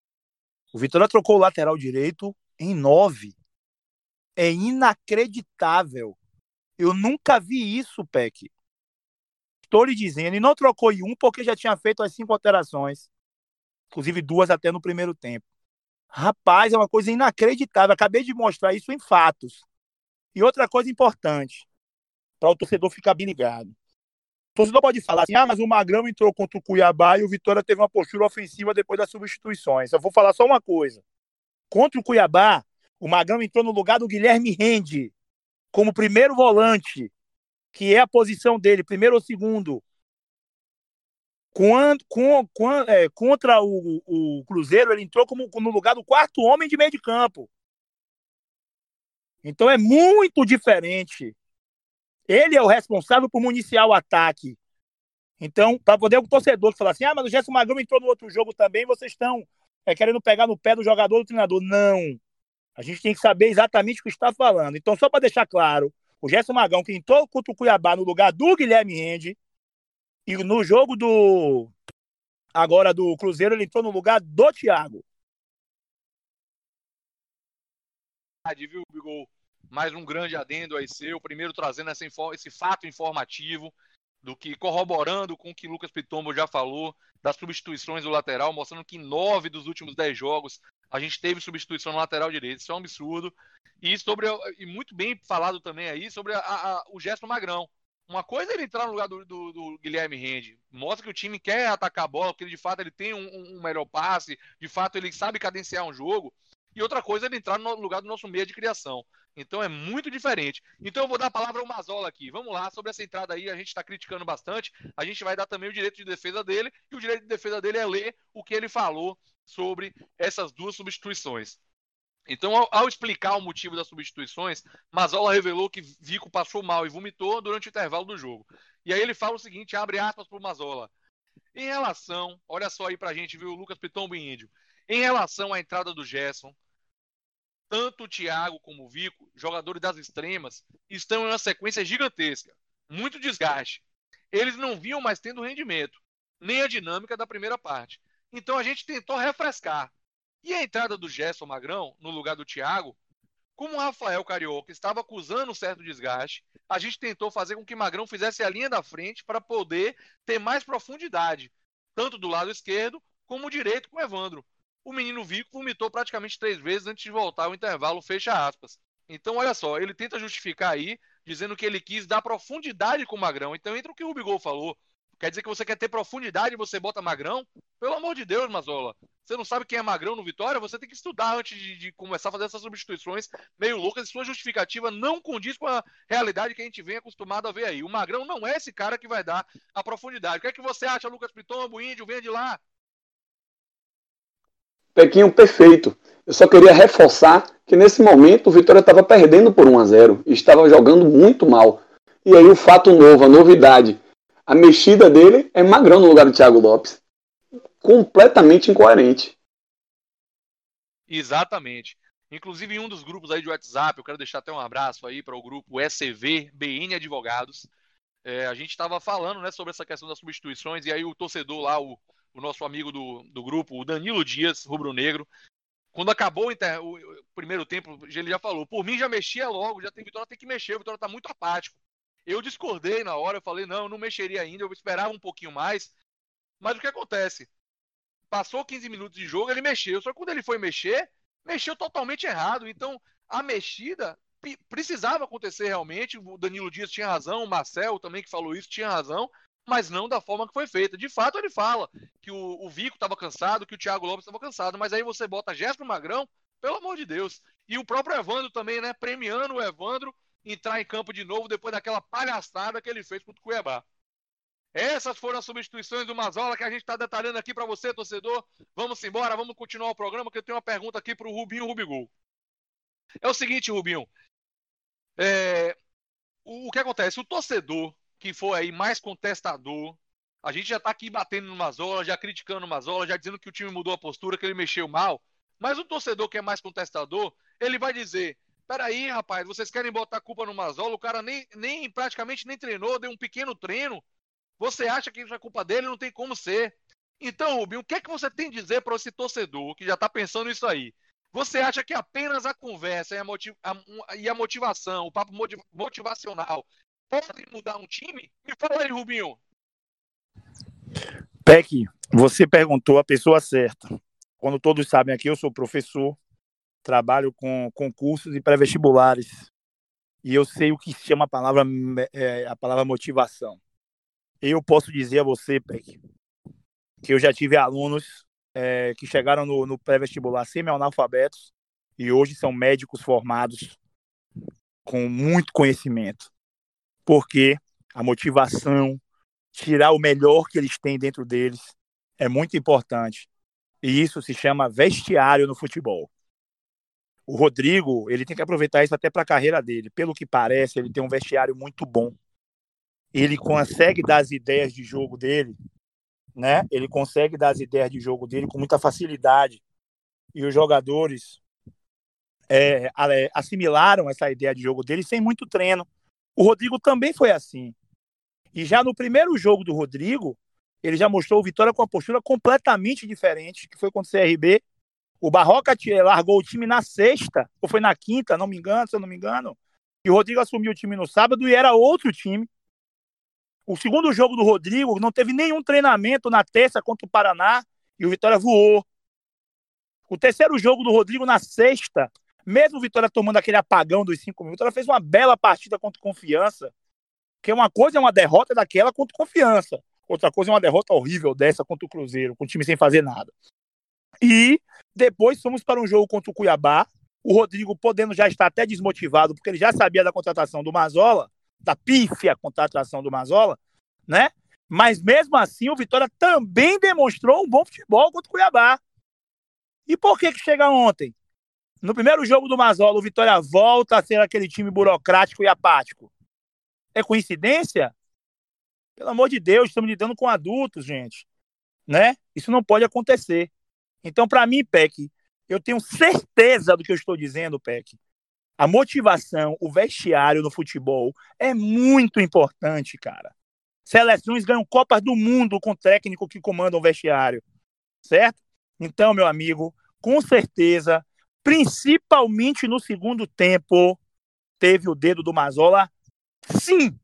O Vitória trocou o lateral direito em 9 é inacreditável. Eu nunca vi isso, Peck. Estou lhe dizendo, e não trocou em um porque já tinha feito as cinco alterações. Inclusive duas até no primeiro tempo. Rapaz, é uma coisa inacreditável. Acabei de mostrar isso em fatos. E outra coisa importante, para o torcedor ficar bem ligado. O torcedor pode falar assim: ah, mas o Magrão entrou contra o Cuiabá e o Vitória teve uma postura ofensiva depois das substituições. Eu vou falar só uma coisa. Contra o Cuiabá, o Magrão entrou no lugar do Guilherme Rende, como primeiro volante, que é a posição dele, primeiro ou segundo. Quando, com, é, contra o, o, Cruzeiro, ele entrou como no lugar do quarto homem de meio de campo. Então é muito diferente. Ele é o responsável por municiar o ataque. Então, para poder o torcedor falar assim: ah, mas o Gerson Magrão entrou no outro jogo também, vocês estão é, querendo pegar no pé do jogador do treinador. Não. A gente tem que saber exatamente o que está falando. Então, só para deixar claro, o Gerson Magão, que entrou contra o Cuiabá no lugar do Guilherme Rende, e no jogo do. Agora do Cruzeiro, ele entrou no lugar do Thiago. Viu, Bigol? Mais um grande adendo aí seu. Primeiro trazendo essa, esse fato informativo do que corroborando com o que Lucas Pitombo já falou das substituições do lateral, mostrando que nove dos últimos dez jogos a gente teve substituição no lateral direito, isso é um absurdo. E sobre e muito bem falado também aí sobre a, a, o gesto Magrão. Uma coisa é ele entrar no lugar do, do, do, Guilherme Rende, mostra que o time quer atacar a bola, que ele de fato ele tem um, um melhor passe, de fato ele sabe cadenciar um jogo. E outra coisa é ele entrar no lugar do nosso meio de criação. Então é muito diferente. Então eu vou dar a palavra ao Mazola aqui. Vamos lá, sobre essa entrada aí, a gente está criticando bastante. A gente vai dar também o direito de defesa dele, e o direito de defesa dele é ler o que ele falou sobre essas duas substituições. Então, ao, ao, explicar o motivo das substituições, Mazola revelou que Vico passou mal e vomitou durante o intervalo do jogo. E aí ele fala o seguinte, abre aspas para o Mazola. Em relação, olha só aí para a gente, viu, Lucas Pitombo Índio. Em relação à entrada do Gerson, tanto o Thiago como o Vico, jogadores das extremas, estão em uma sequência gigantesca. Muito desgaste. Eles não vinham mais tendo rendimento, nem a dinâmica da primeira parte. Então a gente tentou refrescar. E a entrada do Gerson Magrão, no lugar do Thiago, como o Rafael Carioca estava acusando certo desgaste, a gente tentou fazer com que Magrão fizesse a linha da frente para poder ter mais profundidade, tanto do lado esquerdo como direito com o Evandro. O menino Vico vomitou praticamente três vezes antes de voltar ao intervalo, fecha aspas. Então, olha só, ele tenta justificar aí, dizendo que ele quis dar profundidade com o Magrão. Então, entra o que o Rubigol falou. Quer dizer que você quer ter profundidade e você bota Magrão? Pelo amor de Deus, Mazola. Você não sabe quem é Magrão no Vitória? Você tem que estudar antes de, de começar a fazer essas substituições meio loucas. E sua justificativa não condiz com a realidade que a gente vem acostumado a ver aí. O Magrão não é esse cara que vai dar a profundidade. O que é que você acha, Lucas Pitombo, Índio? Venha de lá. Pequinho perfeito. Eu só queria reforçar que nesse momento o Vitória estava perdendo por 1 a 0 e estava jogando muito mal. E aí o fato novo, a novidade, a mexida dele é Magrão no lugar do Thiago Lopes. Completamente incoerente. Exatamente. Inclusive em um dos grupos aí de WhatsApp, eu quero deixar até um abraço aí para o grupo SCV BN Advogados. É, a gente estava falando né, sobre essa questão das substituições, e aí o torcedor lá, o, o nosso amigo do, do grupo, o Danilo Dias, rubro-negro, quando acabou o, inter... o, primeiro tempo, ele já falou, por mim já mexia logo, já tem Vitória tem que mexer, o Vitória está muito apático. Eu discordei na hora, eu falei, não, eu não mexeria ainda, eu esperava um pouquinho mais. Mas o que acontece? Passou 15 minutos de jogo, ele mexeu. Só que quando ele foi mexer, mexeu totalmente errado. Então, a mexida precisava acontecer realmente. O Danilo Dias tinha razão, o Marcel também que falou isso tinha razão, mas não da forma que foi feita. De fato, ele fala que o, o Vico estava cansado, que o Thiago Lopes estava cansado, mas aí você bota Jéssica Magrão, pelo amor de Deus. E o próprio Evandro também, né? Premiando o Evandro entrar em campo de novo depois daquela palhaçada que ele fez contra o Cuiabá. Essas foram as substituições do Mazola que a gente está detalhando aqui para você, torcedor. Vamos embora, vamos continuar o programa, que eu tenho uma pergunta aqui para o Rubinho Rubigol. É o seguinte, Rubinho. É, o, o que acontece? O torcedor que for aí mais contestador, a gente já tá aqui batendo no Mazola, já criticando o Mazola, já dizendo que o time mudou a postura, que ele mexeu mal. Mas o torcedor que é mais contestador, ele vai dizer: peraí, rapaz, vocês querem botar a culpa no Mazola? O cara nem, nem praticamente nem treinou, deu um pequeno treino. Você acha que isso é culpa dele? Não tem como ser. Então, Rubinho, o que é que você tem a dizer para esse torcedor que já está pensando isso aí? Você acha que apenas a conversa e a, motiv a, e a motivação, o papo motivacional, podem mudar um time? Me fala aí, Rubinho. Peck, você perguntou a pessoa certa. Quando todos sabem aqui, eu sou professor, trabalho com concursos e pré-vestibulares. E eu sei o que chama a palavra, é, a palavra motivação. Eu posso dizer a você, Peck, que eu já tive alunos é, que chegaram no, no pré-vestibular semi-analfabetos e hoje são médicos formados com muito conhecimento. Porque a motivação, tirar o melhor que eles têm dentro deles, é muito importante. E isso se chama vestiário no futebol. O Rodrigo, ele tem que aproveitar isso até para a carreira dele. Pelo que parece, ele tem um vestiário muito bom. Ele consegue dar as ideias de jogo dele né? Ele consegue dar as ideias de jogo dele com muita facilidade e os jogadores é, assimilaram essa ideia de jogo dele sem muito treino. O Rodrigo também foi assim. E já no primeiro jogo do Rodrigo, ele já mostrou o Vitória com uma postura completamente diferente, que foi contra o CRB. O Barroca largou o time na sexta, ou foi na quinta, não me engano, se eu não me engano. E o Rodrigo assumiu o time no sábado e era outro time. O segundo jogo do Rodrigo não teve nenhum treinamento na terça contra o Paraná e o Vitória voou. O terceiro jogo do Rodrigo na sexta, mesmo Vitória tomando aquele apagão dos cinco minutos, ela fez uma bela partida contra Confiança. Que uma coisa é uma derrota daquela contra Confiança. Outra coisa é uma derrota horrível dessa contra o Cruzeiro, com o time sem fazer nada. E depois fomos para um jogo contra o Cuiabá. O Rodrigo podendo já estar até desmotivado, porque ele já sabia da contratação do Mazola da pífia contratação do Mazola, né? Mas mesmo assim, o Vitória também demonstrou um bom futebol contra o Cuiabá. E por que que chega ontem? No primeiro jogo do Mazola, o Vitória volta a ser aquele time burocrático e apático. É coincidência? Pelo amor de Deus, estamos lidando com adultos, gente. Né? Isso não pode acontecer. Então, para mim, Peck, eu tenho certeza do que eu estou dizendo, Peck. A motivação, o vestiário no futebol é muito importante, cara. Seleções ganham Copas do Mundo com técnico que comanda o vestiário, certo? Então, meu amigo, com certeza, principalmente no segundo tempo, teve o dedo do Mazola, sim,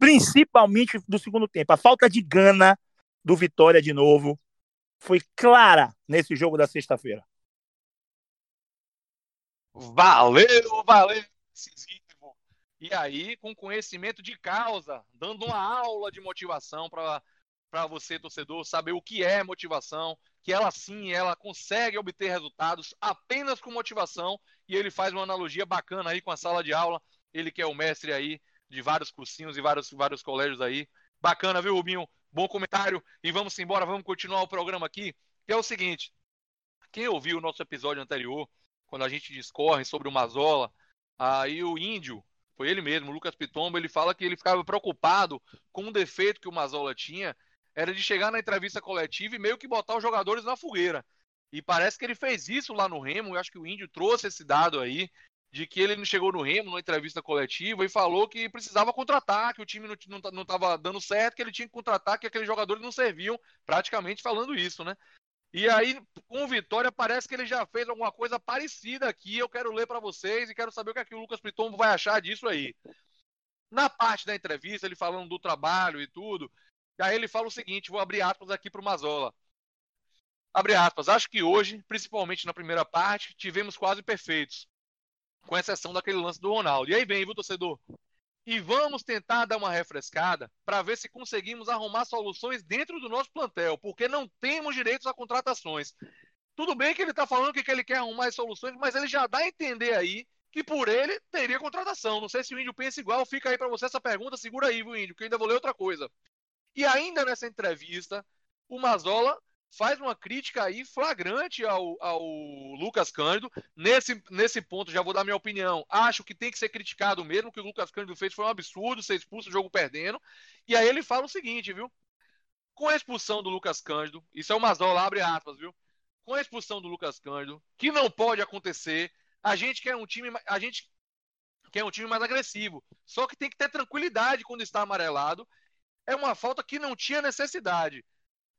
principalmente do segundo tempo. A falta de gana do Vitória de novo foi clara nesse jogo da sexta-feira. Valeu, valeu, decisivo. E aí, com conhecimento de causa, dando uma aula de motivação para você, torcedor, saber o que é motivação, que ela sim, ela consegue obter resultados apenas com motivação, e ele faz uma analogia bacana aí com a sala de aula, ele que é o mestre aí de vários cursinhos e vários, vários colégios aí. Bacana, viu, Rubinho? Bom comentário. E vamos embora, vamos continuar o programa aqui, que é o seguinte. Quem ouviu o nosso episódio anterior, quando a gente discorre sobre o Mazola, aí o índio, foi ele mesmo, o Lucas Pitombo, ele fala que ele ficava preocupado com um defeito que o Mazola tinha, era de chegar na entrevista coletiva e meio que botar os jogadores na fogueira. E parece que ele fez isso lá no Remo, eu acho que o índio trouxe esse dado aí, de que ele chegou no Remo, numa entrevista coletiva, e falou que precisava contratar, que o time não estava dando certo, que ele tinha que contratar, que aqueles jogadores não serviam, praticamente falando isso, né? E aí, com Vitória, parece que ele já fez alguma coisa parecida aqui. Eu quero ler para vocês e quero saber o que, é que o Lucas Pitombo vai achar disso aí. Na parte da entrevista, ele falando do trabalho e tudo, e aí ele fala o seguinte: vou abrir aspas aqui para o Mazola. Abre aspas. Acho que hoje, principalmente na primeira parte, tivemos quase perfeitos. Com exceção daquele lance do Ronaldo. E aí vem, viu, torcedor? e vamos tentar dar uma refrescada para ver se conseguimos arrumar soluções dentro do nosso plantel, porque não temos direitos a contratações. Tudo bem que ele está falando que ele quer arrumar as soluções, mas ele já dá a entender aí que por ele teria contratação. Não sei se o Índio pensa igual, fica aí para você essa pergunta, segura aí, viu, Índio, que eu ainda vou ler outra coisa. E ainda nessa entrevista, o Mazola faz uma crítica aí flagrante ao, ao Lucas Cândido. Nesse, nesse ponto, já vou dar minha opinião. Acho que tem que ser criticado mesmo, que o Lucas Cândido fez foi um absurdo, ser expulso jogo perdendo. E aí ele fala o seguinte, viu? Com a expulsão do Lucas Cândido, isso é o Mazola, abre aspas, viu? Com a expulsão do Lucas Cândido, que não pode acontecer, a gente quer um time, a gente quer um time mais agressivo. Só que tem que ter tranquilidade quando está amarelado. É uma falta que não tinha necessidade.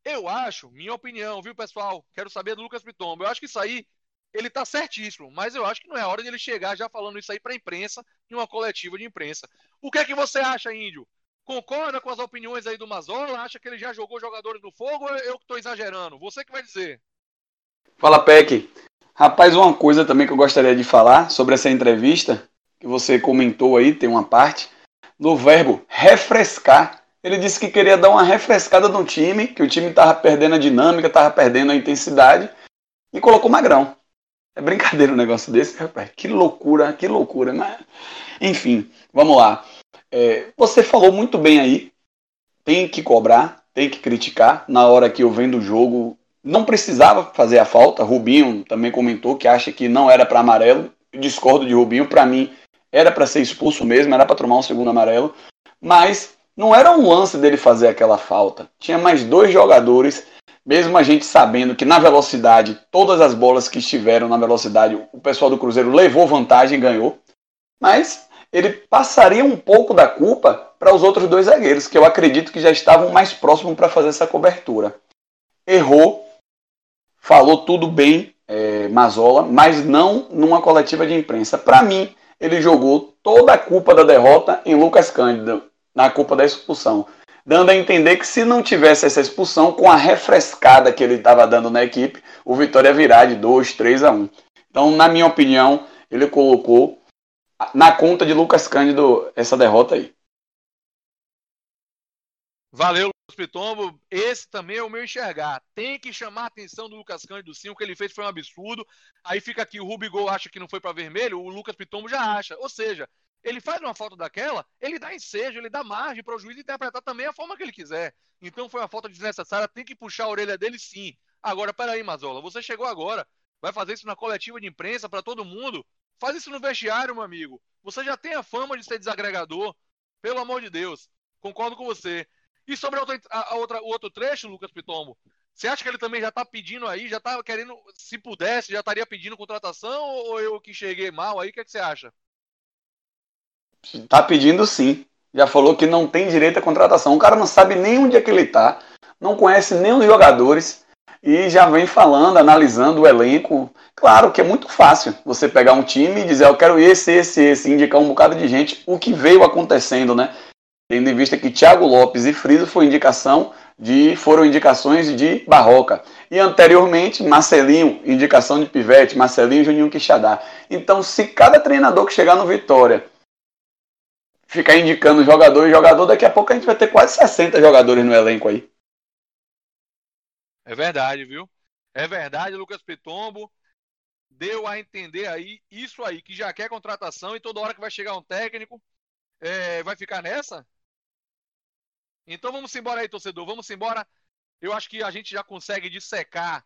Eu acho, minha opinião, viu, pessoal? Quero saber do Lucas Pitombo. Eu acho que isso aí, ele tá certíssimo, mas eu acho que não é hora de ele chegar já falando isso aí pra imprensa, em uma coletiva de imprensa. O que é que você acha, Índio? Concorda com as opiniões aí do Mazola? Acha que ele já jogou jogadores no fogo ou eu que tô exagerando? Você que vai dizer. Fala, Peck. Rapaz, uma coisa também que eu gostaria de falar sobre essa entrevista, que você comentou aí, tem uma parte, do verbo refrescar ele disse que queria dar uma refrescada no time, que o time estava perdendo a dinâmica, estava perdendo a intensidade, e colocou Magrão. É brincadeira um negócio desse, rapaz. Que loucura, que loucura. Mas, enfim, vamos lá. É, você falou muito bem aí. Tem que cobrar, tem que criticar. Na hora que eu vendo o jogo, não precisava fazer a falta. Rubinho também comentou que acha que não era para amarelo. Eu discordo de Rubinho. Para mim, era para ser expulso mesmo, era para tomar um segundo amarelo. Mas não era um lance dele fazer aquela falta. Tinha mais dois jogadores, mesmo a gente sabendo que na velocidade, todas as bolas que estiveram na velocidade, o pessoal do Cruzeiro levou vantagem e ganhou. Mas ele passaria um pouco da culpa para os outros dois zagueiros, que eu acredito que já estavam mais próximos para fazer essa cobertura. Errou, falou tudo bem, é, Mazola, mas não numa coletiva de imprensa. Para mim, ele jogou toda a culpa da derrota em Lucas Cândido na culpa da expulsão. Dando a entender que se não tivesse essa expulsão, com a refrescada que ele estava dando na equipe, o Vitória virar de 2, 3 a 1. Então, na minha opinião, ele colocou na conta de Lucas Cândido essa derrota aí. Valeu, Lucas Pitombo. Esse também é o meu enxergar. Tem que chamar a atenção do Lucas Cândido sim. O que ele fez foi um absurdo. Aí fica aqui, o Rubigol acha que não foi para vermelho, o Lucas Pitombo já acha. Ou seja, ele faz uma falta daquela, ele dá ensejo, ele dá margem para o juiz interpretar também a forma que ele quiser. Então foi uma falta desnecessária, tem que puxar a orelha dele sim. Agora, peraí, Mazola, você chegou agora, vai fazer isso na coletiva de imprensa para todo mundo? Faz isso no vestiário, meu amigo. Você já tem a fama de ser desagregador, pelo amor de Deus. Concordo com você. E sobre a outra, a outra, o outro trecho, Lucas Pitombo, você acha que ele também já está pedindo aí, já está querendo, se pudesse, já estaria pedindo contratação ou eu que cheguei mal aí? O que, é que você acha? Tá pedindo sim. Já falou que não tem direito à contratação. O cara não sabe nem onde é que ele tá, não conhece nem os jogadores e já vem falando, analisando o elenco. Claro que é muito fácil você pegar um time e dizer, eu quero esse, esse, esse, indicar um bocado de gente, o que veio acontecendo, né? Tendo em vista que Thiago Lopes e Friso foi indicação de, foram indicações de Barroca. E anteriormente, Marcelinho, indicação de Pivete, Marcelinho Juninho Quixadá. Então, se cada treinador que chegar no Vitória ficar indicando jogador e jogador, daqui a pouco a gente vai ter quase 60 jogadores no elenco aí. É verdade, viu? É verdade, Lucas Pitombo. Deu a entender aí, isso aí, que já quer contratação e toda hora que vai chegar um técnico, é, vai ficar nessa? Então vamos embora aí, torcedor. Vamos embora. Eu acho que a gente já consegue dissecar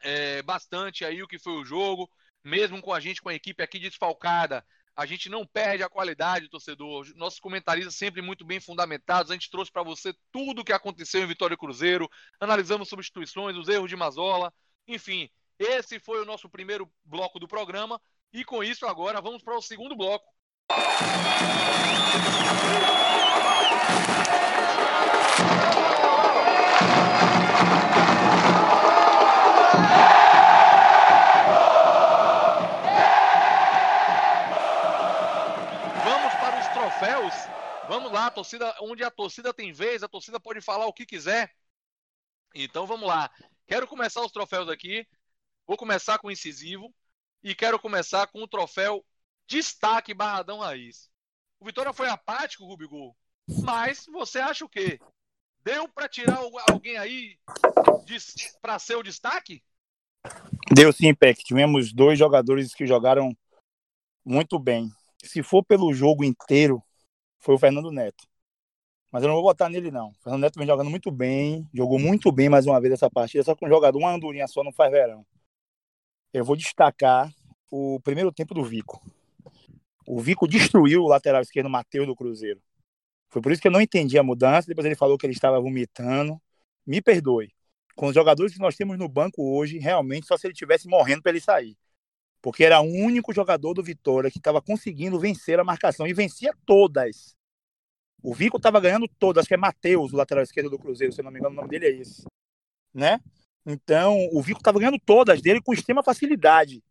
é, bastante aí o que foi o jogo, mesmo com a gente, com a equipe aqui desfalcada a gente não perde a qualidade, torcedor. Nossos comentaristas sempre muito bem fundamentados. A gente trouxe para você tudo o que aconteceu em Vitória Cruzeiro. Analisamos substituições, os erros de Mazola. Enfim, esse foi o nosso primeiro bloco do programa. E com isso, agora vamos para o segundo bloco. Vamos lá, torcida, onde a torcida tem vez, a torcida pode falar o que quiser. Então vamos lá. Quero começar os troféus aqui. Vou começar com o incisivo e quero começar com o troféu Destaque Barradão Raiz. O Vitória foi apático, Rubigol, mas você acha o quê? Deu para tirar alguém aí para ser o destaque? Deu sim, Peck. Tivemos dois jogadores que jogaram muito bem. Se for pelo jogo inteiro, foi o Fernando Neto. Mas eu não vou votar nele, não. O Fernando Neto vem jogando muito bem, jogou muito bem mais uma vez essa partida, só que um jogador, uma andorinha só não faz verão. Eu vou destacar o primeiro tempo do Vico. O Vico destruiu o lateral esquerdo Matheus do Cruzeiro. Foi por isso que eu não entendi a mudança. Depois ele falou que ele estava vomitando. Me perdoe. Com os jogadores que nós temos no banco hoje, realmente só se ele tivesse morrendo para ele sair. Porque era o único jogador do Vitória que estava conseguindo vencer a marcação e vencia todas. O Vico estava ganhando todas, acho que é Matheus, o lateral esquerdo do Cruzeiro, se não me engano, o nome dele é esse. Né? Então, o Vico estava ganhando todas dele com extrema facilidade.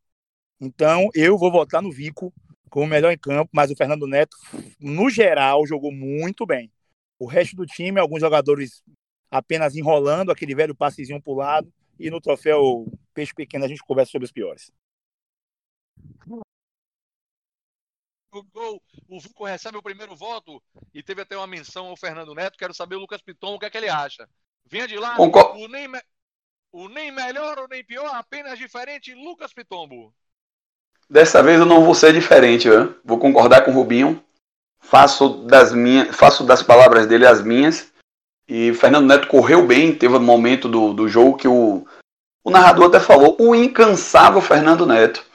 Então, eu vou votar no Vico como melhor em campo, mas o Fernando Neto, no geral, jogou muito bem. O resto do time, alguns jogadores apenas enrolando aquele velho passezinho para o lado, e no troféu Peixe Pequeno a gente conversa sobre os piores. O gol, o Vico recebe o primeiro voto e teve até uma menção ao Fernando Neto. Quero saber o Lucas Piton o que é que ele acha. Venha de lá, o nem, o nem melhor ou nem pior, apenas diferente, Lucas Pitombo. Dessa vez eu não vou ser diferente, vou concordar com o Rubinho. Faço das minhas, faço das palavras dele as minhas. E Fernando Neto correu bem, teve um momento do, do jogo que o, o narrador até falou, o incansável Fernando Neto.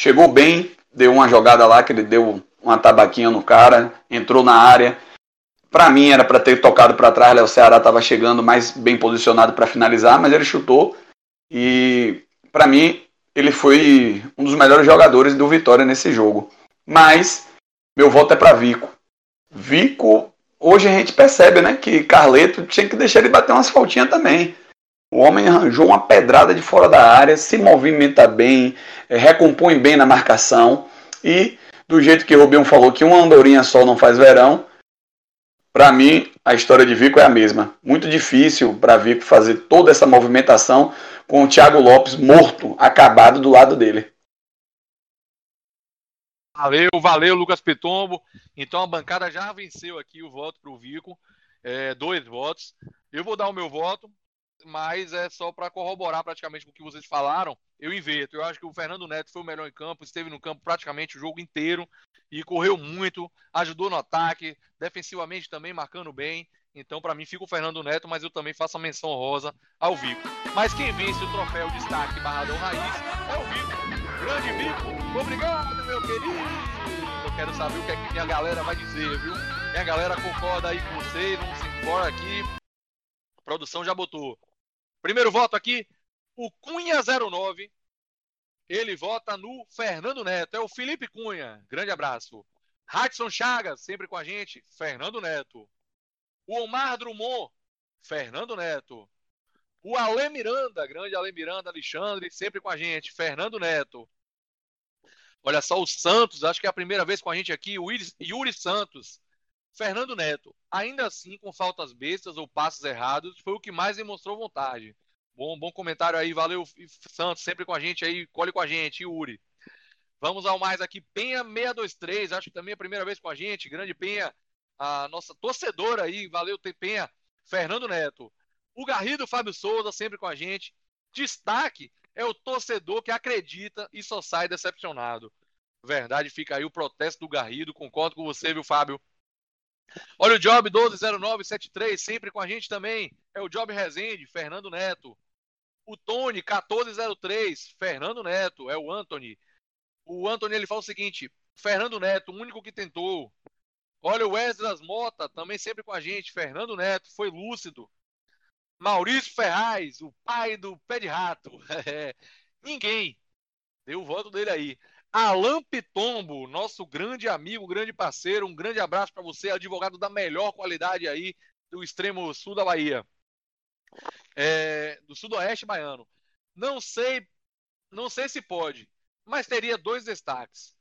Chegou bem, deu uma jogada lá que ele deu uma tabaquinha no cara, entrou na área. Para mim era para ter tocado para trás, o Ceará estava chegando mais bem posicionado para finalizar, mas ele chutou e para mim ele foi um dos melhores jogadores do Vitória nesse jogo. Mas meu voto é para Vico. Vico, hoje a gente percebe, né, que Carleto tinha que deixar ele bater umas faltinhas também. O homem arranjou uma pedrada de fora da área, se movimenta bem, é, recompõe bem na marcação e do jeito que o Rubinho falou que uma andorinha só não faz verão, para mim a história de Vico é a mesma. Muito difícil para Vico fazer toda essa movimentação com o Thiago Lopes morto, acabado do lado dele. Valeu, valeu, Lucas Pitombo. Então a bancada já venceu aqui o voto para o Vico. É, dois votos. Eu vou dar o meu voto mas é só para corroborar praticamente com o que vocês falaram. Eu inverto. Eu acho que o Fernando Neto foi o melhor em campo, esteve no campo praticamente o jogo inteiro e correu muito, ajudou no ataque, defensivamente também marcando bem. Então, para mim, fica o Fernando Neto, mas eu também faço a menção rosa ao Vico. Mas quem vence o troféu destaque Barradão Raiz é o Vico. Grande Vico, obrigado, meu querido. Eu quero saber o que, é que minha galera vai dizer, viu? Minha galera concorda aí com você, não se importa aqui. A produção já botou Primeiro voto aqui, o Cunha09. Ele vota no Fernando Neto. É o Felipe Cunha. Grande abraço. Hudson Chagas, sempre com a gente. Fernando Neto. O Omar Drummond. Fernando Neto. O Ale Miranda, grande Ale Miranda, Alexandre, sempre com a gente. Fernando Neto. Olha só, o Santos, acho que é a primeira vez com a gente aqui. O Yuri Santos. Fernando Neto, ainda assim, com faltas bestas ou passos errados, foi o que mais demonstrou vontade. Bom, bom comentário aí, valeu Santos, sempre com a gente aí, colhe com a gente, Yuri. Vamos ao mais aqui, Penha 623, acho que também é a primeira vez com a gente, grande Penha, a nossa torcedora aí, valeu Penha, Fernando Neto. O Garrido Fábio Souza, sempre com a gente. Destaque é o torcedor que acredita e só sai decepcionado. Verdade, fica aí o protesto do Garrido, concordo com você, viu, Fábio? Olha o Job 120973, sempre com a gente também. É o Job Rezende, Fernando Neto. O Tony 1403, Fernando Neto, é o Anthony. O Anthony ele fala o seguinte: Fernando Neto, o único que tentou. Olha o Esdras Mota, também sempre com a gente. Fernando Neto, foi lúcido. Maurício Ferraz, o pai do pé de rato. *laughs* É, ninguém deu o voto dele aí. Alan Pitombo, nosso grande amigo, grande parceiro, um grande abraço para você, advogado da melhor qualidade aí do extremo sul da Bahia, é, do sudoeste baiano. Não sei, não sei se pode, mas teria dois destaques: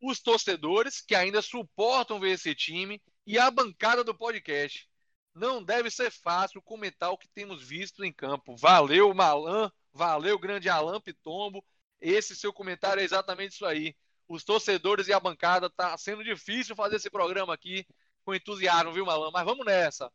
os torcedores que ainda suportam ver esse time e a bancada do podcast. Não deve ser fácil comentar o que temos visto em campo. Valeu, Malan, valeu, grande Alan Pitombo. Esse seu comentário é exatamente isso aí. Os torcedores e a bancada tá sendo difícil fazer esse programa aqui com entusiasmo, viu, Malan? Mas vamos nessa.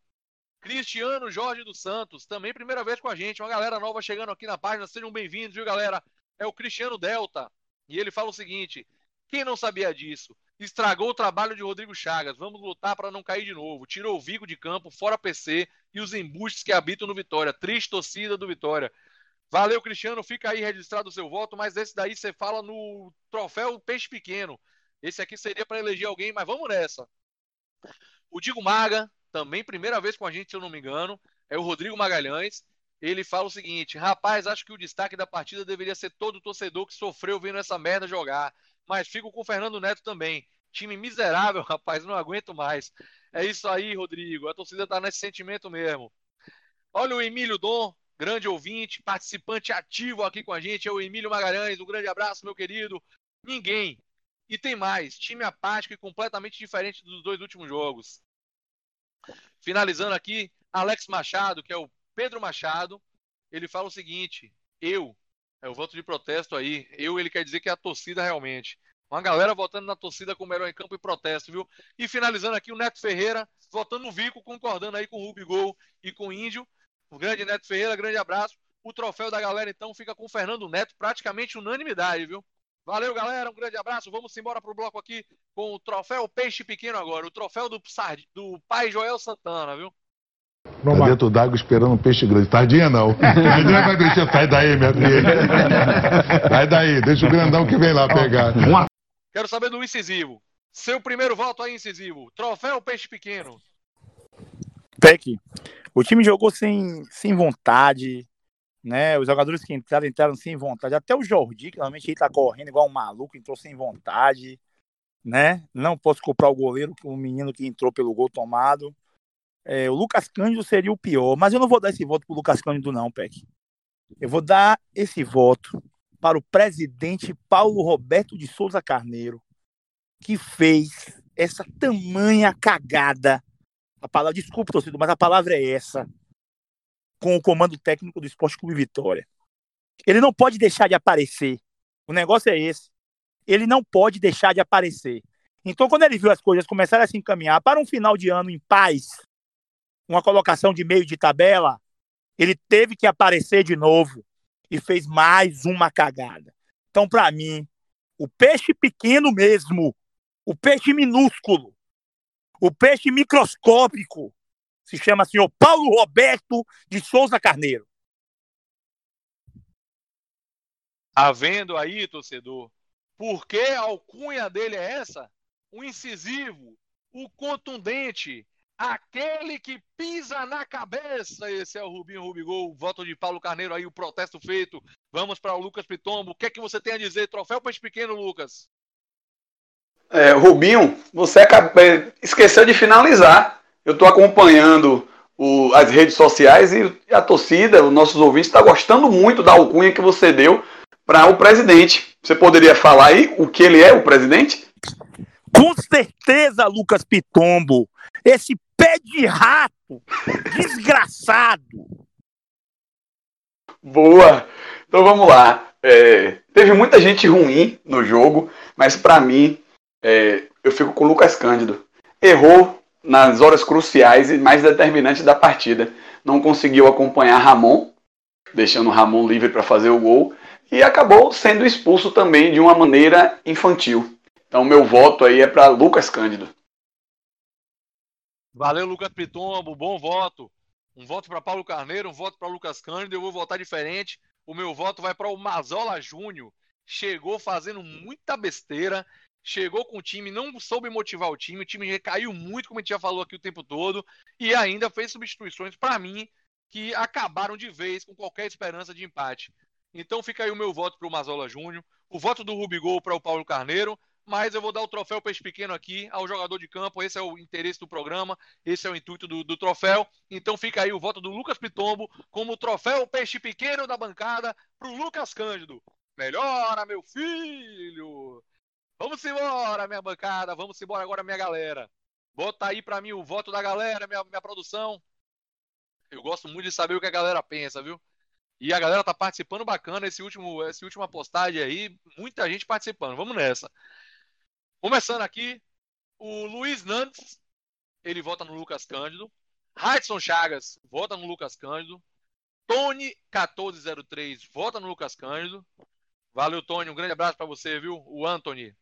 Cristiano Jorge dos Santos, também primeira vez com a gente, uma galera nova chegando aqui na página, sejam bem-vindos, viu, galera? É o Cristiano Delta. E ele fala o seguinte: Quem não sabia disso? Estragou o trabalho de Rodrigo Chagas. Vamos lutar para não cair de novo. Tirou o Vigo de campo, fora PC e os embustes que habitam no Vitória. Triste torcida do Vitória. Valeu, Cristiano. Fica aí registrado o seu voto, mas esse daí você fala no troféu Peixe Pequeno. Esse aqui seria para eleger alguém, mas vamos nessa. O Digo Maga, também primeira vez com a gente, se eu não me engano, é o Rodrigo Magalhães. Ele fala o seguinte: rapaz, acho que o destaque da partida deveria ser todo o torcedor que sofreu vendo essa merda jogar. Mas fico com o Fernando Neto também. Time miserável, *laughs* rapaz, não aguento mais. É isso aí, Rodrigo. A torcida tá nesse sentimento mesmo. Olha o Emílio Dom, grande ouvinte, participante ativo aqui com a gente, é o Emílio Magalhães. Um grande abraço, meu querido. Ninguém. E tem mais, time apático e completamente diferente dos dois últimos jogos. Finalizando aqui, Alex Machado, que é o Pedro Machado, ele fala o seguinte: eu, é o voto de protesto aí, eu, ele quer dizer que é a torcida realmente. Uma galera votando na torcida como melhor em campo e protesto, viu? E finalizando aqui, o Neto Ferreira, votando no Vico, concordando aí com o Rubigol e com o Índio. O grande Neto Ferreira, grande abraço. O troféu da galera, então, fica com o Fernando Neto, praticamente unanimidade, viu? Valeu, galera. Um grande abraço. Vamos embora pro bloco aqui com o troféu Peixe Pequeno agora. O troféu do, do pai Joel Santana, viu? Tá dentro d'água esperando um peixe grande. Tardinha não. *laughs* Tardinha vai deixar. Sai daí, minha filha. Sai daí. Deixa o grandão que vem lá pegar. Quero saber do incisivo. Seu primeiro voto aí, incisivo. Troféu Peixe Pequeno. Peck, o time jogou sem, sem vontade, né? Os jogadores que entraram, entraram sem vontade. Até o Jordi, que realmente ele tá correndo igual um maluco, entrou sem vontade, né? Não posso culpar o goleiro, o menino que entrou pelo gol tomado. É, o Lucas Cândido seria o pior, mas eu não vou dar esse voto pro Lucas Cândido, não, Peck. Eu vou dar esse voto para o presidente Paulo Roberto de Souza Carneiro, que fez essa tamanha cagada. A palavra, desculpa, torcedor, mas a palavra é essa. Com o comando técnico do Esporte Clube Vitória. Ele não pode deixar de aparecer. O negócio é esse. Ele não pode deixar de aparecer. Então, quando ele viu as coisas começarem a se encaminhar para um final de ano em paz, uma colocação de meio de tabela, ele teve que aparecer de novo e fez mais uma cagada. Então, para mim, o peixe pequeno mesmo, o peixe minúsculo, o peixe microscópico, se chama senhor Paulo Roberto de Souza Carneiro. Havendo aí, torcedor, por que a alcunha dele é essa? O incisivo, o contundente, Aquele que pisa na cabeça. Esse é o Rubinho Rubigol. Voto de Paulo Carneiro aí, o protesto feito. Vamos para o Lucas Pitombo. O que é que você tem a dizer? Troféu Peixe Pequeno, Lucas. É, Rubinho, você é, esqueceu de finalizar. Eu estou acompanhando o, as redes sociais e a torcida, os nossos ouvintes, está gostando muito da alcunha que você deu para o presidente. Você poderia falar aí o que ele é, o presidente? Com certeza, Lucas Pitombo. Esse pé de rato, desgraçado. Boa. Então vamos lá. É, teve muita gente ruim no jogo, mas para mim é, eu fico com o Lucas Cândido. Errou nas horas cruciais e mais determinantes da partida. Não conseguiu acompanhar Ramon, deixando Ramon livre para fazer o gol, e acabou sendo expulso também de uma maneira infantil. Então meu voto aí é para Lucas Cândido. Valeu, Lucas Pitombo, bom voto. Um voto para Paulo Carneiro, um voto para Lucas Cândido. Eu vou votar diferente. O meu voto vai para o Mazola Júnior. Chegou fazendo muita besteira. Chegou com o time, não soube motivar o time. O time recaiu muito, como a gente já falou aqui o tempo todo. E ainda fez substituições, para mim, que acabaram de vez com qualquer esperança de empate. Então fica aí o meu voto para o Mazola Júnior. O voto do Rubigol para o Paulo Carneiro mas eu vou dar o troféu Peixe Pequeno aqui ao jogador de campo. Esse é o interesse do programa, esse é o intuito do, do troféu. Então fica aí o voto do Lucas Pitombo como troféu Peixe Pequeno da bancada para o Lucas Cândido. Melhora, meu filho! Vamos embora, minha bancada. Vamos embora agora, minha galera. Bota aí para mim o voto da galera, minha, minha produção. Eu gosto muito de saber o que a galera pensa, viu? E a galera tá participando bacana esse último, essa última postagem aí, muita gente participando. Vamos nessa. Começando aqui, o Luiz Nantes, ele vota no Lucas Cândido. Raidson Chagas vota no Lucas Cândido. Tony 1403 vota no Lucas Cândido. Valeu, Tony. Um grande abraço para você, viu? O Anthony.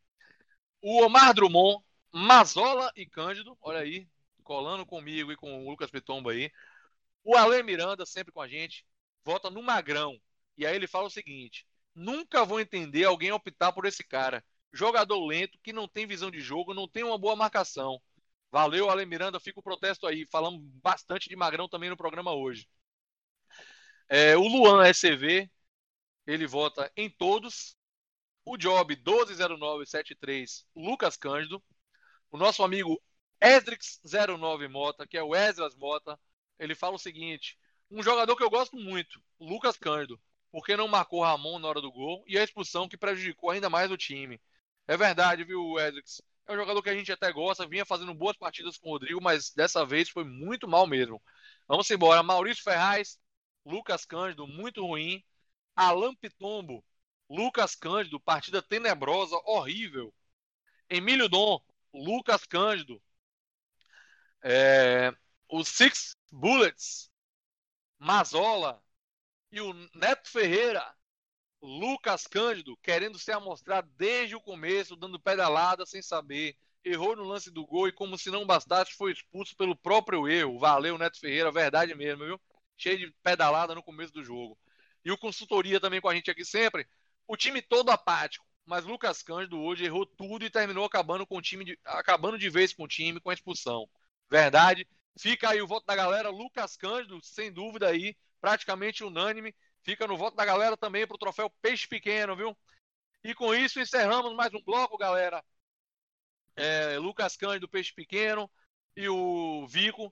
O Omar Drummond, Mazola e Cândido, olha aí, colando comigo e com o Lucas Pitomba aí. O Ale Miranda, sempre com a gente, vota no Magrão. E aí ele fala o seguinte: nunca vou entender alguém optar por esse cara. Jogador lento, que não tem visão de jogo, não tem uma boa marcação. Valeu, Ale Miranda, fica o protesto aí. Falamos bastante de Magrão também no programa hoje. É, o Luan SCV, ele vota em todos. O Job 120973, Lucas Cândido. O nosso amigo Esdrix09 Mota, que é o Esdras Mota, ele fala o seguinte: um jogador que eu gosto muito, Lucas Cândido, porque não marcou Ramon na hora do gol e a expulsão que prejudicou ainda mais o time. É verdade, viu, Esdrix? É um jogador que a gente até gosta, vinha fazendo boas partidas com o Rodrigo, mas dessa vez foi muito mal mesmo. Vamos embora. Maurício Ferraz, Lucas Cândido, muito ruim. Alan Pitombo, Lucas Cândido, partida tenebrosa, horrível. Emílio Dom, Lucas Cândido. É, o Six Bullets, Mazola e o Neto Ferreira, Lucas Cândido, querendo se amostrar desde o começo, dando pedalada sem saber. Errou no lance do gol e, como se não bastasse, foi expulso pelo próprio erro. Valeu, Neto Ferreira, verdade mesmo, viu? Cheio de pedalada no começo do jogo. E o consultoria também com a gente aqui sempre. O time todo apático, mas Lucas Cândido hoje errou tudo e terminou acabando com o time, de, acabando de vez com o time com a expulsão. Verdade. Fica aí o voto da galera. Lucas Cândido, sem dúvida aí, praticamente unânime. Fica no voto da galera também para o troféu Peixe Pequeno, viu? E com isso encerramos mais um bloco, galera. É, Lucas Cândido, Peixe Pequeno, e o Vico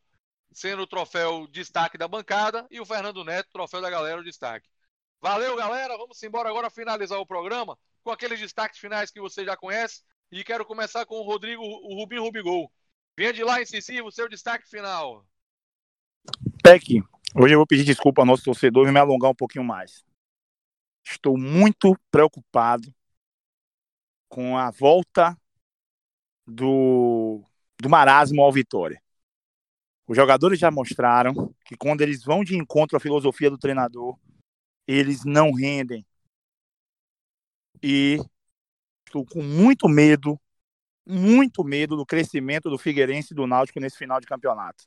sendo o troféu destaque da bancada, e o Fernando Neto, troféu da galera, o destaque. Valeu, galera. Vamos embora agora finalizar o programa com aqueles destaques finais que você já conhece. E quero começar com o Rodrigo, o Rubinho Rubigol. Venha de lá, incisivo, seu destaque final. Peck, hoje eu vou pedir desculpa ao nosso torcedor e me alongar um pouquinho mais. Estou muito preocupado com a volta do, do marasmo ao Vitória. Os jogadores já mostraram que quando eles vão de encontro à filosofia do treinador, eles não rendem. E estou com muito medo, muito medo do crescimento do Figueirense e do Náutico nesse final de campeonato.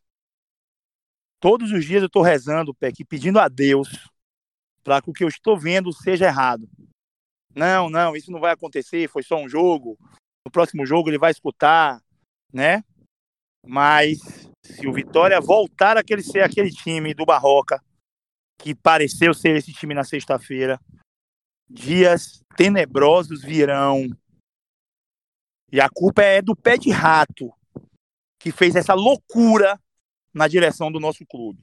Todos os dias eu estou rezando, Peck, pedindo a Deus para que o que eu estou vendo seja errado. Não, não, isso não vai acontecer, foi só um jogo. No próximo jogo ele vai escutar, né? Mas se o Vitória voltar a ser aquele time do Barroca, que pareceu ser esse time na sexta-feira, dias tenebrosos virão. E a culpa é do pé de rato que fez essa loucura na direção do nosso clube.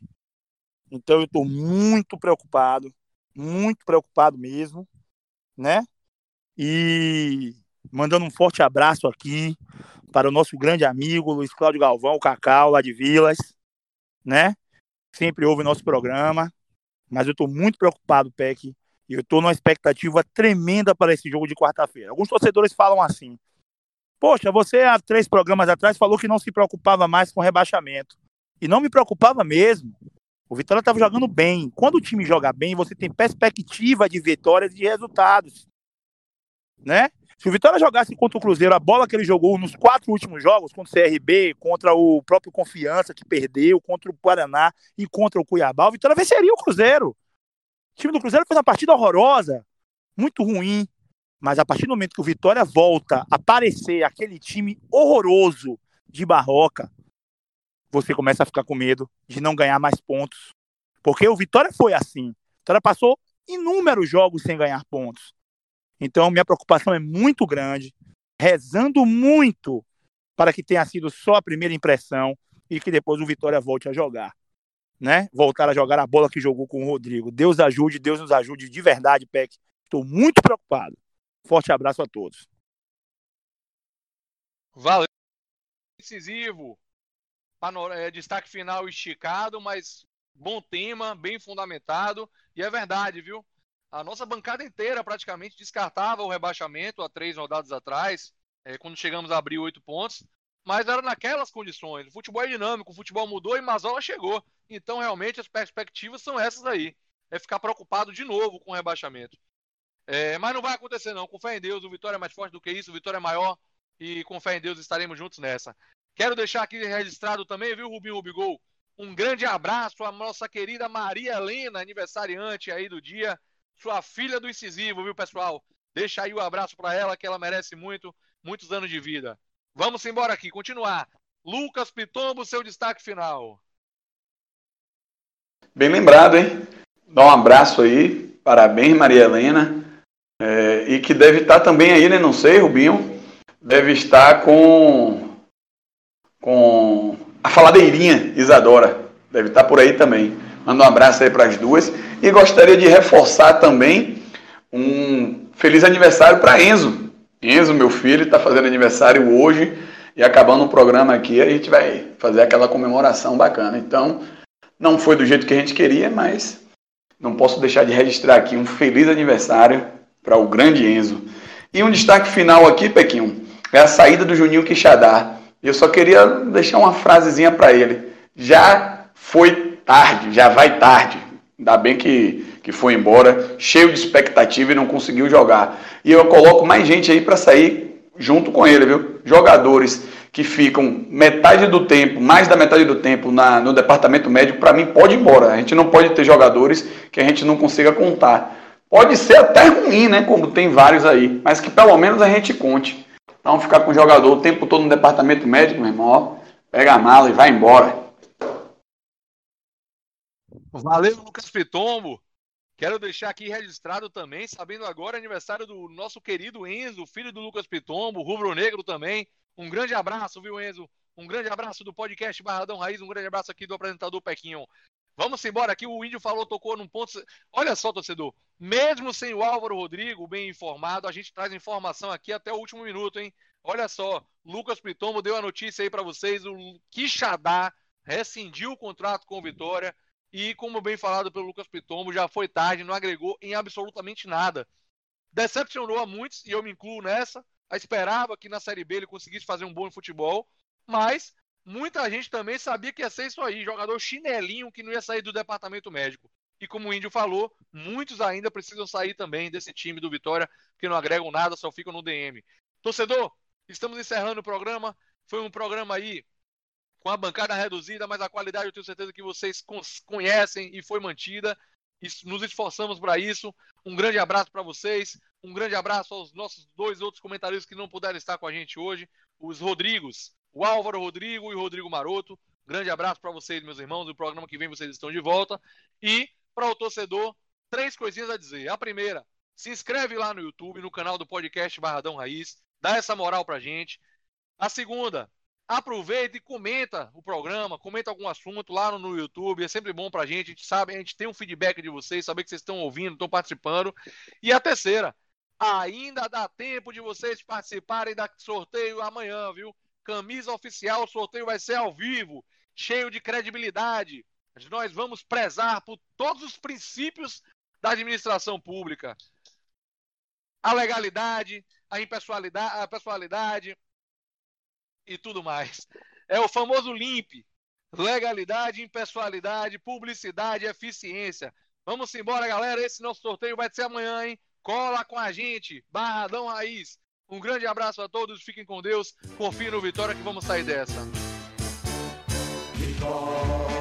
Então eu estou muito preocupado, muito preocupado mesmo, né? E mandando um forte abraço aqui para o nosso grande amigo Luiz Cláudio Galvão, o Cacau, lá de Vilas, né? Sempre ouve nosso programa. Mas eu estou muito preocupado, Peck, e eu estou numa expectativa tremenda para esse jogo de quarta-feira. Alguns torcedores falam assim: Poxa, você há três programas atrás falou que não se preocupava mais com rebaixamento. E não me preocupava mesmo. O Vitória estava jogando bem. Quando o time joga bem, você tem perspectiva de vitórias e de resultados. Né? Se o Vitória jogasse contra o Cruzeiro a bola que ele jogou nos quatro últimos jogos, contra o CRB, contra o próprio Confiança, que perdeu, contra o Paraná e contra o Cuiabá, o Vitória venceria o Cruzeiro. O time do Cruzeiro fez uma partida horrorosa, muito ruim, mas a partir do momento que o Vitória volta a aparecer aquele time horroroso de Barroca, você começa a ficar com medo de não ganhar mais pontos. Porque o Vitória foi assim. O Vitória passou inúmeros jogos sem ganhar pontos. Então, minha preocupação é muito grande, rezando muito para que tenha sido só a primeira impressão e que depois o Vitória volte a jogar. Né? Voltar a jogar a bola que jogou com o Rodrigo. Deus ajude, Deus nos ajude de verdade, Peck. Estou muito preocupado. Forte abraço a todos. Valeu. Decisivo. É, destaque final esticado, mas bom tema, bem fundamentado. E é verdade, viu? A nossa bancada inteira praticamente descartava o rebaixamento há três rodadas atrás, é, quando chegamos a abrir oito pontos, mas era naquelas condições. O futebol é dinâmico, o futebol mudou e Mazola chegou. Então, realmente, as perspectivas são essas aí. É ficar preocupado de novo com o rebaixamento. É, mas não vai acontecer, não. Com fé em Deus, o Vitória é mais forte do que isso, o Vitória é maior. e com fé em Deus estaremos juntos nessa. Quero deixar aqui registrado também, viu, Rubinho Rubigol? Um grande abraço à nossa querida Maria Helena, aniversariante aí do dia, sua filha do incisivo, viu, pessoal? Deixa aí o um abraço para ela, que ela merece muito, muitos anos de vida. Vamos embora aqui, continuar. Lucas Pitombo, seu destaque final. Bem lembrado, hein? Dá um abraço aí, parabéns, Maria Helena. É, e que deve estar também aí, né? Não sei, Rubinho. Deve estar com. com a faladeirinha Isadora. Deve estar por aí também. Manda um abraço aí para as duas. E gostaria de reforçar também um feliz aniversário para Enzo. Enzo, meu filho, está fazendo aniversário hoje. E acabando o programa aqui, a gente vai fazer aquela comemoração bacana. Então, não foi do jeito que a gente queria, mas não posso deixar de registrar aqui um feliz aniversário para o grande Enzo. E um destaque final aqui, Pequinho, é a saída do Juninho Quixadá. Eu só queria deixar uma frasezinha para ele. Já foi tarde, já vai tarde. Ainda bem que, que foi embora, cheio de expectativa e não conseguiu jogar. E eu coloco mais gente aí para sair junto com ele, viu? Jogadores que ficam metade do tempo, mais da metade do tempo na, no departamento médico, para mim pode ir embora. A gente não pode ter jogadores que a gente não consiga contar. Pode ser até ruim, né? Como tem vários aí, mas que pelo menos a gente conte. Não ficar com o jogador o tempo todo no departamento médico, meu irmão, ó, pega a mala e vai embora. Valeu, Lucas Pitombo. Quero deixar aqui registrado também, sabendo agora aniversário do nosso querido Enzo, filho do Lucas Pitombo, rubro-negro também. Um grande abraço, viu, Enzo? Um grande abraço do podcast Barradão Raiz, um grande abraço aqui do apresentador Pequinho. Vamos embora aqui, o Índio falou, tocou num ponto. Olha só, torcedor, mesmo sem o Álvaro Rodrigo bem informado, a gente traz informação aqui até o último minuto, hein? Olha só, Lucas Pitomo deu a notícia aí para vocês, o Quixadá rescindiu o contrato com o Vitória e, como bem falado pelo Lucas Pitomo, já foi tarde, não agregou em absolutamente nada. Decepcionou a muitos, e eu me incluo nessa. Eu esperava que na Série B ele conseguisse fazer um bom futebol, mas muita gente também sabia que ia ser isso aí, jogador chinelinho que não ia sair do departamento médico. E como o Índio falou, muitos ainda precisam sair também desse time do Vitória, que não agregam nada, só ficam no DM. Torcedor, estamos encerrando o programa. Foi um programa aí com a bancada reduzida, mas a qualidade eu tenho certeza que vocês conhecem e foi mantida. Nos esforçamos para isso. Um grande abraço para vocês. Um grande abraço aos nossos dois outros comentaristas que não puderam estar com a gente hoje, os Rodrigos o Álvaro Rodrigo e o Rodrigo Maroto. Grande abraço para vocês, meus irmãos. No programa que vem vocês estão de volta. E para o torcedor, três coisinhas a dizer. A primeira, se inscreve lá no YouTube, no canal do podcast Barradão Raiz. Dá essa moral pra gente. A segunda, aproveita e comenta o programa, comenta algum assunto lá no, YouTube, é sempre bom pra gente, a gente sabe, a gente tem um feedback de vocês, saber que vocês estão ouvindo, estão participando. E a terceira, ainda dá tempo de vocês participarem da sorteio amanhã, viu? camisa oficial, o sorteio vai ser ao vivo, cheio de credibilidade. Nós vamos prezar por todos os princípios da administração pública. A legalidade, a impessoalidade, a pessoalidade e tudo mais. É o famoso LIMP. Legalidade, impessoalidade, publicidade, eficiência. Vamos embora, galera. Esse nosso sorteio vai ser amanhã, hein? Cola com a gente. Barradão Raiz. Um grande abraço a todos. Fiquem com Deus. Confiem no Vitória que vamos sair dessa. Vitória.